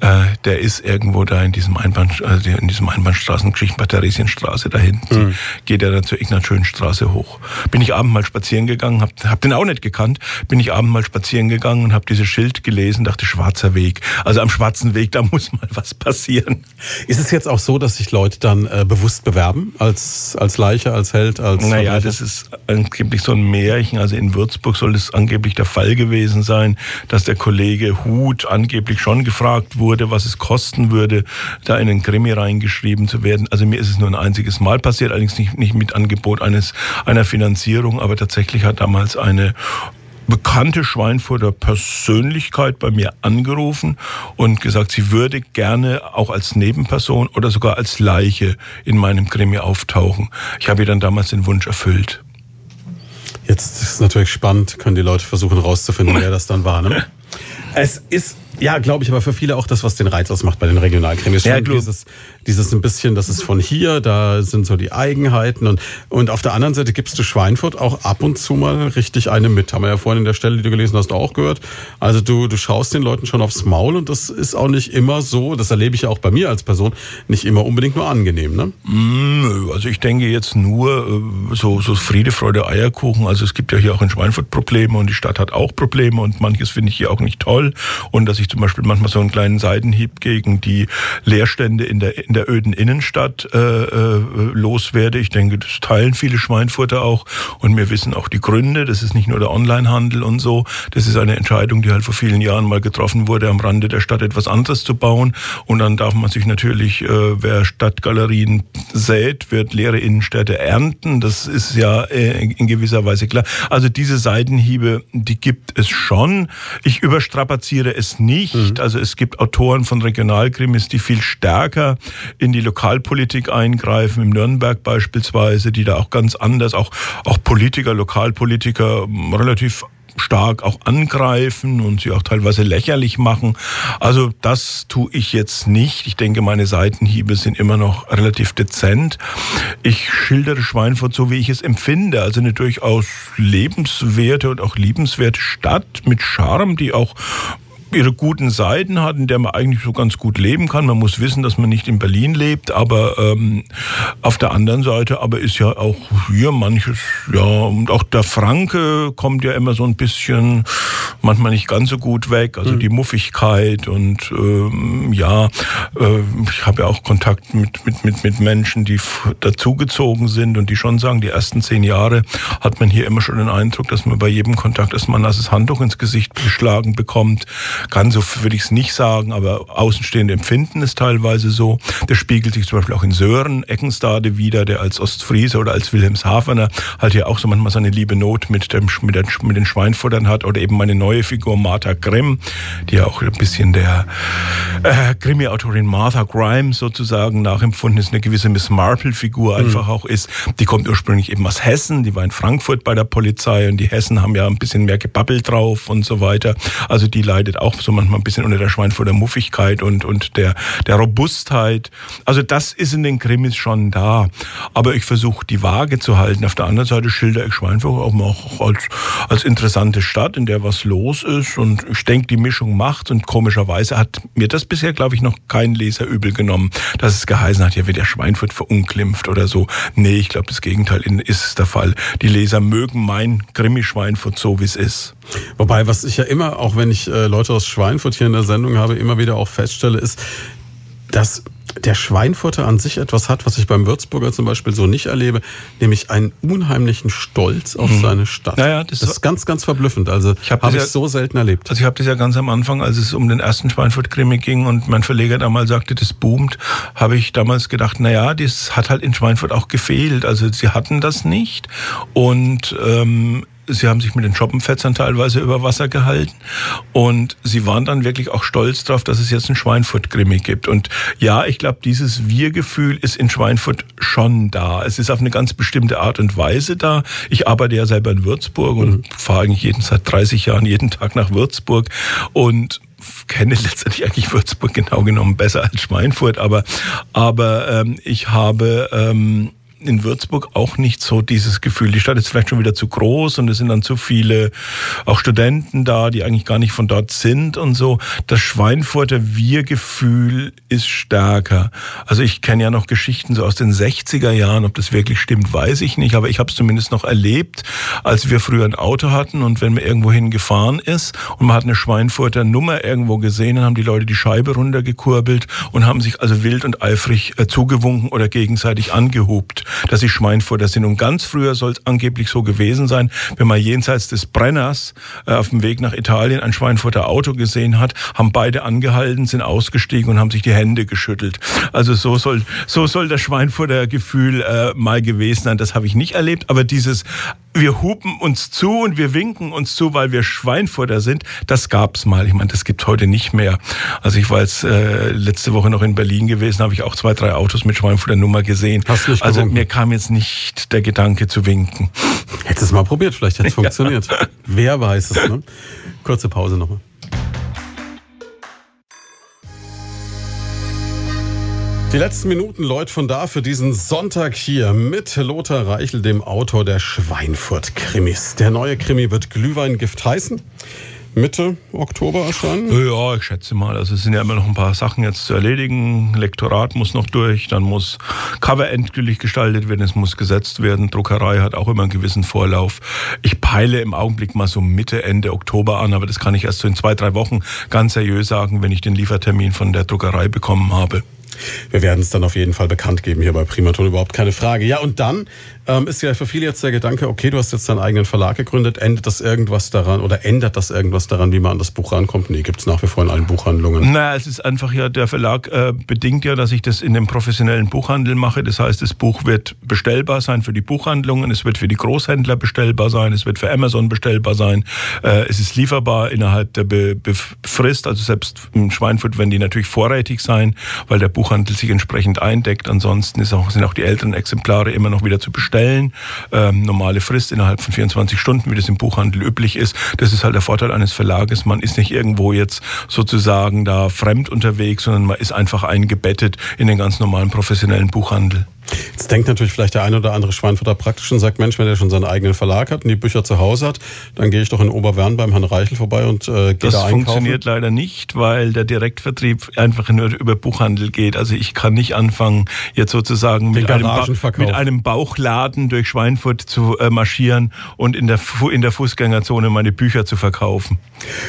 Äh, der ist irgendwo da in diesem Einbahn, also in diesem Einbahnstraßengeschichten bei Theresienstraße da hinten. Mhm. Geht er dann zur Ignaz-Schön-Straße hoch. Bin ich abend mal spazieren gegangen, hab, hab den auch nicht gekannt, bin ich abend mal spazieren gegangen und habe dieses Schild gelesen, dachte Schwarzer Weg. Also am Schwarzen Weg, da muss mal was passieren. Ist es jetzt auch so, dass sich Leute dann äh, bewusst bewerben als, als Leiche, als Held, als Naja, Verbrecher? das ist angeblich so ein Märchen. Also in Würzburg soll es angeblich der Fall gewesen sein, dass der Kollege Huth angeblich schon gefragt wurde, wurde, was es kosten würde, da in einen Krimi reingeschrieben zu werden. Also mir ist es nur ein einziges Mal passiert, allerdings nicht, nicht mit Angebot eines, einer Finanzierung, aber tatsächlich hat damals eine bekannte Schweinfurter Persönlichkeit bei mir angerufen und gesagt, sie würde gerne auch als Nebenperson oder sogar als Leiche in meinem Krimi auftauchen. Ich habe ihr dann damals den Wunsch erfüllt. Jetzt ist es natürlich spannend, können die Leute versuchen herauszufinden, wer das dann war. Ne? Es ist ja, glaube ich, aber für viele auch das, was den Reiz ausmacht bei den Regionalkrimis. Ja, dieses, dieses ein bisschen, das ist von hier, da sind so die Eigenheiten. Und, und auf der anderen Seite gibst du Schweinfurt auch ab und zu mal richtig eine mit. Haben wir ja vorhin in der Stelle, die du gelesen hast, auch gehört. Also du, du schaust den Leuten schon aufs Maul und das ist auch nicht immer so, das erlebe ich ja auch bei mir als Person, nicht immer unbedingt nur angenehm, ne? Mm, also ich denke jetzt nur äh, so, so Friede, Freude, Eierkuchen. Also es gibt ja hier auch in Schweinfurt Probleme und die Stadt hat auch Probleme und manches finde ich hier auch nicht toll. Und dass ich ich zum Beispiel manchmal so einen kleinen Seitenhieb gegen die Leerstände in der, in der öden Innenstadt äh, äh, loswerde. Ich denke, das teilen viele Schweinfurter auch und wir wissen auch die Gründe. Das ist nicht nur der Onlinehandel und so. Das ist eine Entscheidung, die halt vor vielen Jahren mal getroffen wurde, am Rande der Stadt etwas anderes zu bauen. Und dann darf man sich natürlich, äh, wer Stadtgalerien sät, wird leere Innenstädte ernten. Das ist ja äh, in gewisser Weise klar. Also diese Seitenhiebe, die gibt es schon. Ich überstrapaziere es nicht nicht. Mhm. Also es gibt Autoren von Regionalkrimis, die viel stärker in die Lokalpolitik eingreifen, im Nürnberg beispielsweise, die da auch ganz anders, auch, auch Politiker, Lokalpolitiker relativ stark auch angreifen und sie auch teilweise lächerlich machen. Also das tue ich jetzt nicht. Ich denke, meine Seitenhiebe sind immer noch relativ dezent. Ich schildere Schweinfurt so, wie ich es empfinde. Also eine durchaus lebenswerte und auch liebenswerte Stadt mit Charme, die auch ihre guten Seiten hat, in der man eigentlich so ganz gut leben kann. Man muss wissen, dass man nicht in Berlin lebt, aber ähm, auf der anderen Seite aber ist ja auch hier manches, ja, und auch der Franke kommt ja immer so ein bisschen, manchmal nicht ganz so gut weg, also mhm. die Muffigkeit und ähm, ja, äh, ich habe ja auch Kontakt mit, mit, mit, mit Menschen, die dazugezogen sind und die schon sagen, die ersten zehn Jahre hat man hier immer schon den Eindruck, dass man bei jedem Kontakt erstmal ein nasses Handtuch ins Gesicht geschlagen bekommt kann so würde ich es nicht sagen, aber Außenstehende empfinden es teilweise so. Das spiegelt sich zum Beispiel auch in Sören Eckenstade wieder, der als Ostfriese oder als Wilhelmshavener halt ja auch so manchmal seine liebe Not mit, dem, mit, den, mit den Schweinfuttern hat oder eben meine neue Figur Martha Grimm, die ja auch ein bisschen der äh, Krimi-Autorin Martha Grimes sozusagen nachempfunden ist, eine gewisse Miss Marple-Figur mhm. einfach auch ist. Die kommt ursprünglich eben aus Hessen, die war in Frankfurt bei der Polizei und die Hessen haben ja ein bisschen mehr gebabbelt drauf und so weiter. Also die leidet auch auch so manchmal ein bisschen unter der Schweinfurter Muffigkeit und, und der, der Robustheit. Also das ist in den Krimis schon da. Aber ich versuche die Waage zu halten. Auf der anderen Seite schilder ich Schweinfurt auch, auch als, als interessante Stadt, in der was los ist. Und ich denke, die Mischung macht. Und komischerweise hat mir das bisher, glaube ich, noch kein Leser übel genommen, dass es geheißen hat, ja, wird der Schweinfurt verunglimpft oder so. Nee, ich glaube, das Gegenteil ist der Fall. Die Leser mögen mein Krimi-Schweinfurt so, wie es ist. Wobei, was ich ja immer, auch wenn ich äh, Leute aus Schweinfurt hier in der Sendung habe, immer wieder auch feststelle, ist, dass der Schweinfurter an sich etwas hat, was ich beim Würzburger zum Beispiel so nicht erlebe, nämlich einen unheimlichen Stolz auf mhm. seine Stadt. Naja, das, das, ist ganz, ganz verblüffend. Also ich habe hab ich ja, so selten erlebt. Also ich habe das ja ganz am Anfang, als es um den ersten Schweinfurt-Krimi ging und mein Verleger damals sagte, das boomt, habe ich damals gedacht, naja, das hat halt in Schweinfurt auch gefehlt. Also sie hatten das nicht und ähm, Sie haben sich mit den Schoppenfetzern teilweise über Wasser gehalten und Sie waren dann wirklich auch stolz darauf, dass es jetzt einen Schweinfurt-Krimi gibt. Und ja, ich glaube, dieses Wir-Gefühl ist in Schweinfurt schon da. Es ist auf eine ganz bestimmte Art und Weise da. Ich arbeite ja selber in Würzburg und mhm. fahre eigentlich jeden, seit 30 Jahren jeden Tag nach Würzburg und kenne letztendlich eigentlich Würzburg genau genommen besser als Schweinfurt, aber aber ähm, ich habe ähm, in Würzburg auch nicht so dieses Gefühl. Die Stadt ist vielleicht schon wieder zu groß und es sind dann zu viele auch Studenten da, die eigentlich gar nicht von dort sind und so. Das Schweinfurter Wir-Gefühl ist stärker. Also ich kenne ja noch Geschichten so aus den 60er Jahren, ob das wirklich stimmt, weiß ich nicht, aber ich habe es zumindest noch erlebt, als wir früher ein Auto hatten und wenn man irgendwo hingefahren ist und man hat eine Schweinfurter Nummer irgendwo gesehen, dann haben die Leute die Scheibe runtergekurbelt und haben sich also wild und eifrig äh, zugewunken oder gegenseitig angehupt dass sie Schweinfurter sind. Und ganz früher soll es angeblich so gewesen sein, wenn man jenseits des Brenners äh, auf dem Weg nach Italien ein Schweinfurter Auto gesehen hat, haben beide angehalten, sind ausgestiegen und haben sich die Hände geschüttelt. Also so soll, so soll das Schweinfurter Gefühl äh, mal gewesen sein. Das habe ich nicht erlebt, aber dieses wir hupen uns zu und wir winken uns zu, weil wir Schweinfurter sind, das gab's mal. Ich meine, das gibt heute nicht mehr. Also ich war jetzt äh, letzte Woche noch in Berlin gewesen, habe ich auch zwei, drei Autos mit Schweinfurter Nummer gesehen. Hast du nicht also mir kam jetzt nicht der Gedanke zu winken. Hättest es mal probiert, vielleicht hätte es funktioniert. Ja. Wer weiß es, ne? Kurze Pause nochmal. Die letzten Minuten, Leute, von da für diesen Sonntag hier mit Lothar Reichel, dem Autor der Schweinfurt-Krimis. Der neue Krimi wird Glühweingift heißen. Mitte Oktober erscheinen? Ja, ich schätze mal. Also es sind ja immer noch ein paar Sachen jetzt zu erledigen. Lektorat muss noch durch, dann muss Cover endgültig gestaltet werden, es muss gesetzt werden. Druckerei hat auch immer einen gewissen Vorlauf. Ich peile im Augenblick mal so Mitte, Ende Oktober an, aber das kann ich erst so in zwei, drei Wochen ganz seriös sagen, wenn ich den Liefertermin von der Druckerei bekommen habe. Wir werden es dann auf jeden Fall bekannt geben hier bei Primaton, überhaupt keine Frage. Ja, und dann ähm, ist ja für viele jetzt der Gedanke, okay, du hast jetzt deinen eigenen Verlag gegründet, endet das irgendwas daran oder ändert das irgendwas daran, wie man an das Buch rankommt? Nee, gibt es nach wie vor in allen Buchhandlungen. Naja, es ist einfach ja, der Verlag äh, bedingt ja, dass ich das in dem professionellen Buchhandel mache. Das heißt, das Buch wird bestellbar sein für die Buchhandlungen, es wird für die Großhändler bestellbar sein, es wird für Amazon bestellbar sein, äh, es ist lieferbar innerhalb der Be Be Frist, also selbst im Schweinfurt werden die natürlich vorrätig sein, weil der Buchhandel sich entsprechend eindeckt. Ansonsten auch, sind auch die älteren Exemplare immer noch wieder zu bestellen bestellen. Ähm, normale Frist innerhalb von 24 Stunden, wie das im Buchhandel üblich ist. Das ist halt der Vorteil eines Verlages. Man ist nicht irgendwo jetzt sozusagen da fremd unterwegs, sondern man ist einfach eingebettet in den ganz normalen professionellen Buchhandel. Jetzt denkt natürlich vielleicht der eine oder andere Schweinfurter praktisch und sagt, Mensch, wenn der schon seinen eigenen Verlag hat und die Bücher zu Hause hat, dann gehe ich doch in Oberwern beim Herrn Reichel vorbei und äh, gehe da einkaufen. Das funktioniert leider nicht, weil der Direktvertrieb einfach nur über Buchhandel geht. Also ich kann nicht anfangen, jetzt sozusagen mit einem, mit einem, Bauchladen durch Schweinfurt zu äh, marschieren und in der, in der Fußgängerzone meine Bücher zu verkaufen.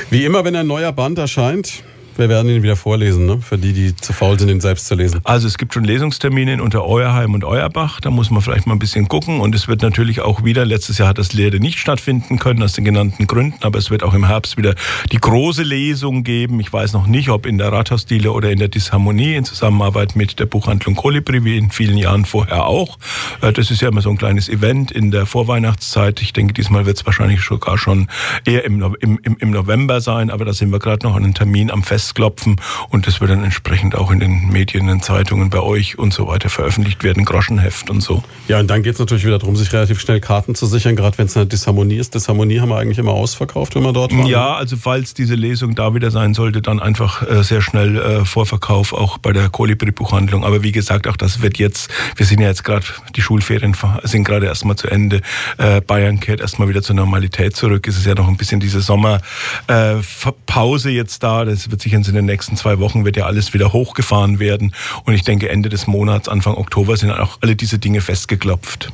Wie immer, wenn ein neuer Band erscheint, wir werden ihn wieder vorlesen, ne? für die, die zu faul sind, ihn selbst zu lesen. Also es gibt schon Lesungstermine in Untereuerheim und Euerbach. Da muss man vielleicht mal ein bisschen gucken. Und es wird natürlich auch wieder, letztes Jahr hat das Lehre nicht stattfinden können, aus den genannten Gründen. Aber es wird auch im Herbst wieder die große Lesung geben. Ich weiß noch nicht, ob in der Rathausdiele oder in der Disharmonie in Zusammenarbeit mit der Buchhandlung Kolibri, wie in vielen Jahren vorher auch. Äh, das ist ja immer so ein kleines Event in der Vorweihnachtszeit. Ich denke, diesmal wird es wahrscheinlich sogar schon eher im, im, im November sein. Aber da sind wir gerade noch an einem Termin am Fest festklopfen und das wird dann entsprechend auch in den Medien, in den Zeitungen bei euch und so weiter veröffentlicht werden, Groschenheft und so. Ja, und dann geht es natürlich wieder darum, sich relativ schnell Karten zu sichern, gerade wenn es eine Disharmonie ist. Disharmonie haben wir eigentlich immer ausverkauft, wenn wir dort waren. Ja, also falls diese Lesung da wieder sein sollte, dann einfach äh, sehr schnell äh, Vorverkauf auch bei der Kolibri-Buchhandlung. Aber wie gesagt, auch das wird jetzt, wir sind ja jetzt gerade, die Schulferien sind gerade erstmal zu Ende. Äh, Bayern kehrt erstmal wieder zur Normalität zurück. Es ist ja noch ein bisschen diese Sommerpause jetzt da. Das wird sich in den nächsten zwei Wochen wird ja alles wieder hochgefahren werden. Und ich denke, Ende des Monats, Anfang Oktober sind auch alle diese Dinge festgeklopft.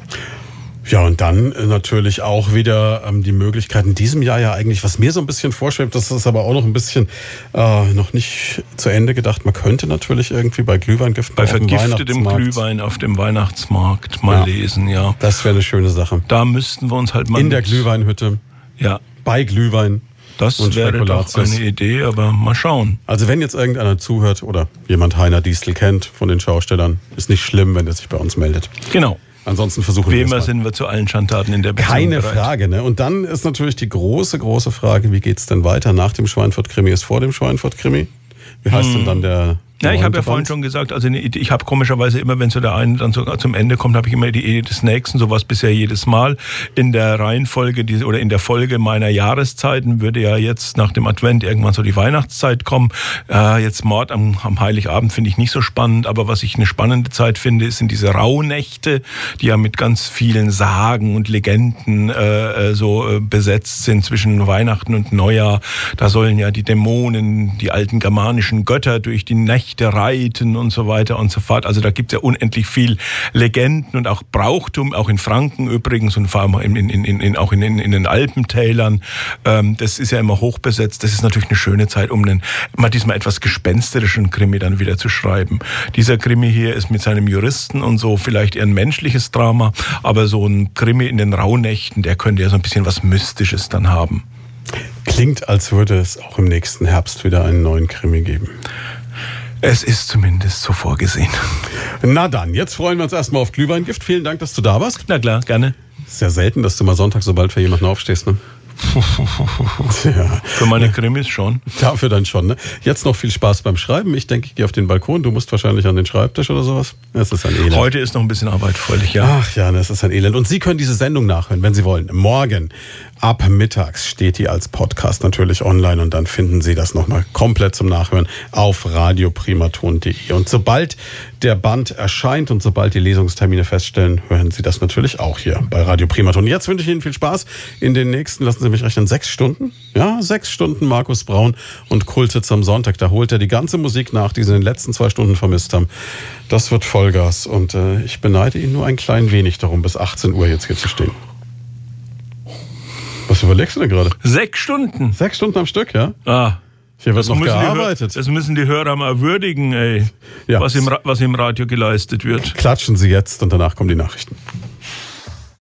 Ja, und dann äh, natürlich auch wieder ähm, die Möglichkeit in diesem Jahr ja eigentlich, was mir so ein bisschen vorschwebt, das ist aber auch noch ein bisschen äh, noch nicht zu Ende gedacht. Man könnte natürlich irgendwie bei Glühweingiften bei vergiftetem Glühwein auf dem Weihnachtsmarkt mal ja, lesen, ja. Das wäre eine schöne Sache. Da müssten wir uns halt mal in der Glühweinhütte. Ja. Bei Glühwein. Das wäre doch eine Idee, aber mal schauen. Also wenn jetzt irgendeiner zuhört oder jemand Heiner Diesel kennt von den Schaustellern, ist nicht schlimm, wenn er sich bei uns meldet. Genau. Ansonsten versuchen wir Wie sind wir zu allen Schandtaten in der Beziehung Keine bereit. Frage. Ne? Und dann ist natürlich die große, große Frage, wie geht es denn weiter nach dem Schweinfurt-Krimi? Ist vor dem Schweinfurt-Krimi? Wie heißt hm. denn dann der ja, ich habe ja vorhin schon gesagt, also ich habe komischerweise immer, wenn so der eine dann so zum Ende kommt, habe ich immer die Idee des nächsten, sowas bisher jedes Mal. In der Reihenfolge die, oder in der Folge meiner Jahreszeiten würde ja jetzt nach dem Advent irgendwann so die Weihnachtszeit kommen. Äh, jetzt Mord am, am Heiligabend finde ich nicht so spannend, aber was ich eine spannende Zeit finde, sind diese Rauhnächte, die ja mit ganz vielen Sagen und Legenden äh, äh so äh, besetzt sind zwischen Weihnachten und Neujahr. Da sollen ja die Dämonen, die alten germanischen Götter durch die Nächte Nächte reiten und so weiter und so fort. Also da gibt es ja unendlich viel Legenden und auch Brauchtum, auch in Franken übrigens und vor allem in, in, in, auch in den Alpentälern. Ähm, das ist ja immer hochbesetzt. Das ist natürlich eine schöne Zeit, um einen, mal diesmal etwas gespensterischen Krimi dann wieder zu schreiben. Dieser Krimi hier ist mit seinem Juristen und so vielleicht eher ein menschliches Drama, aber so ein Krimi in den Rauhnächten, der könnte ja so ein bisschen was Mystisches dann haben. Klingt, als würde es auch im nächsten Herbst wieder einen neuen Krimi geben. Es ist zumindest so vorgesehen. Na dann, jetzt freuen wir uns erstmal auf Glühweingift. Vielen Dank, dass du da warst. Na klar, gerne. Sehr selten, dass du mal Sonntag so bald für jemanden aufstehst, ne? ja. Für meine Krimis schon. Dafür dann schon. Ne? Jetzt noch viel Spaß beim Schreiben. Ich denke, ich gehe auf den Balkon. Du musst wahrscheinlich an den Schreibtisch oder sowas. Es ist ein Elend. Heute ist noch ein bisschen Arbeit fröhlich, ja. Ach ja, es ist ein Elend. Und Sie können diese Sendung nachhören, wenn Sie wollen. Morgen ab mittags steht die als Podcast natürlich online und dann finden Sie das nochmal komplett zum Nachhören auf radioprimaton.de. Und sobald der Band erscheint und sobald die Lesungstermine feststellen, hören Sie das natürlich auch hier bei Radio Primaton. Jetzt wünsche ich Ihnen viel Spaß in den nächsten, lassen Sie mich rechnen, sechs Stunden. Ja, sechs Stunden Markus Braun und Kultitz am Sonntag. Da holt er die ganze Musik nach, die Sie in den letzten zwei Stunden vermisst haben. Das wird Vollgas und äh, ich beneide ihn nur ein klein wenig darum, bis 18 Uhr jetzt hier zu stehen. Was überlegst du denn gerade? Sechs Stunden. Sechs Stunden am Stück, ja? Ah. Hier wird das noch gearbeitet. das müssen die Hörer mal würdigen, ey, ja. was, im, was im Radio geleistet wird. Klatschen Sie jetzt und danach kommen die Nachrichten.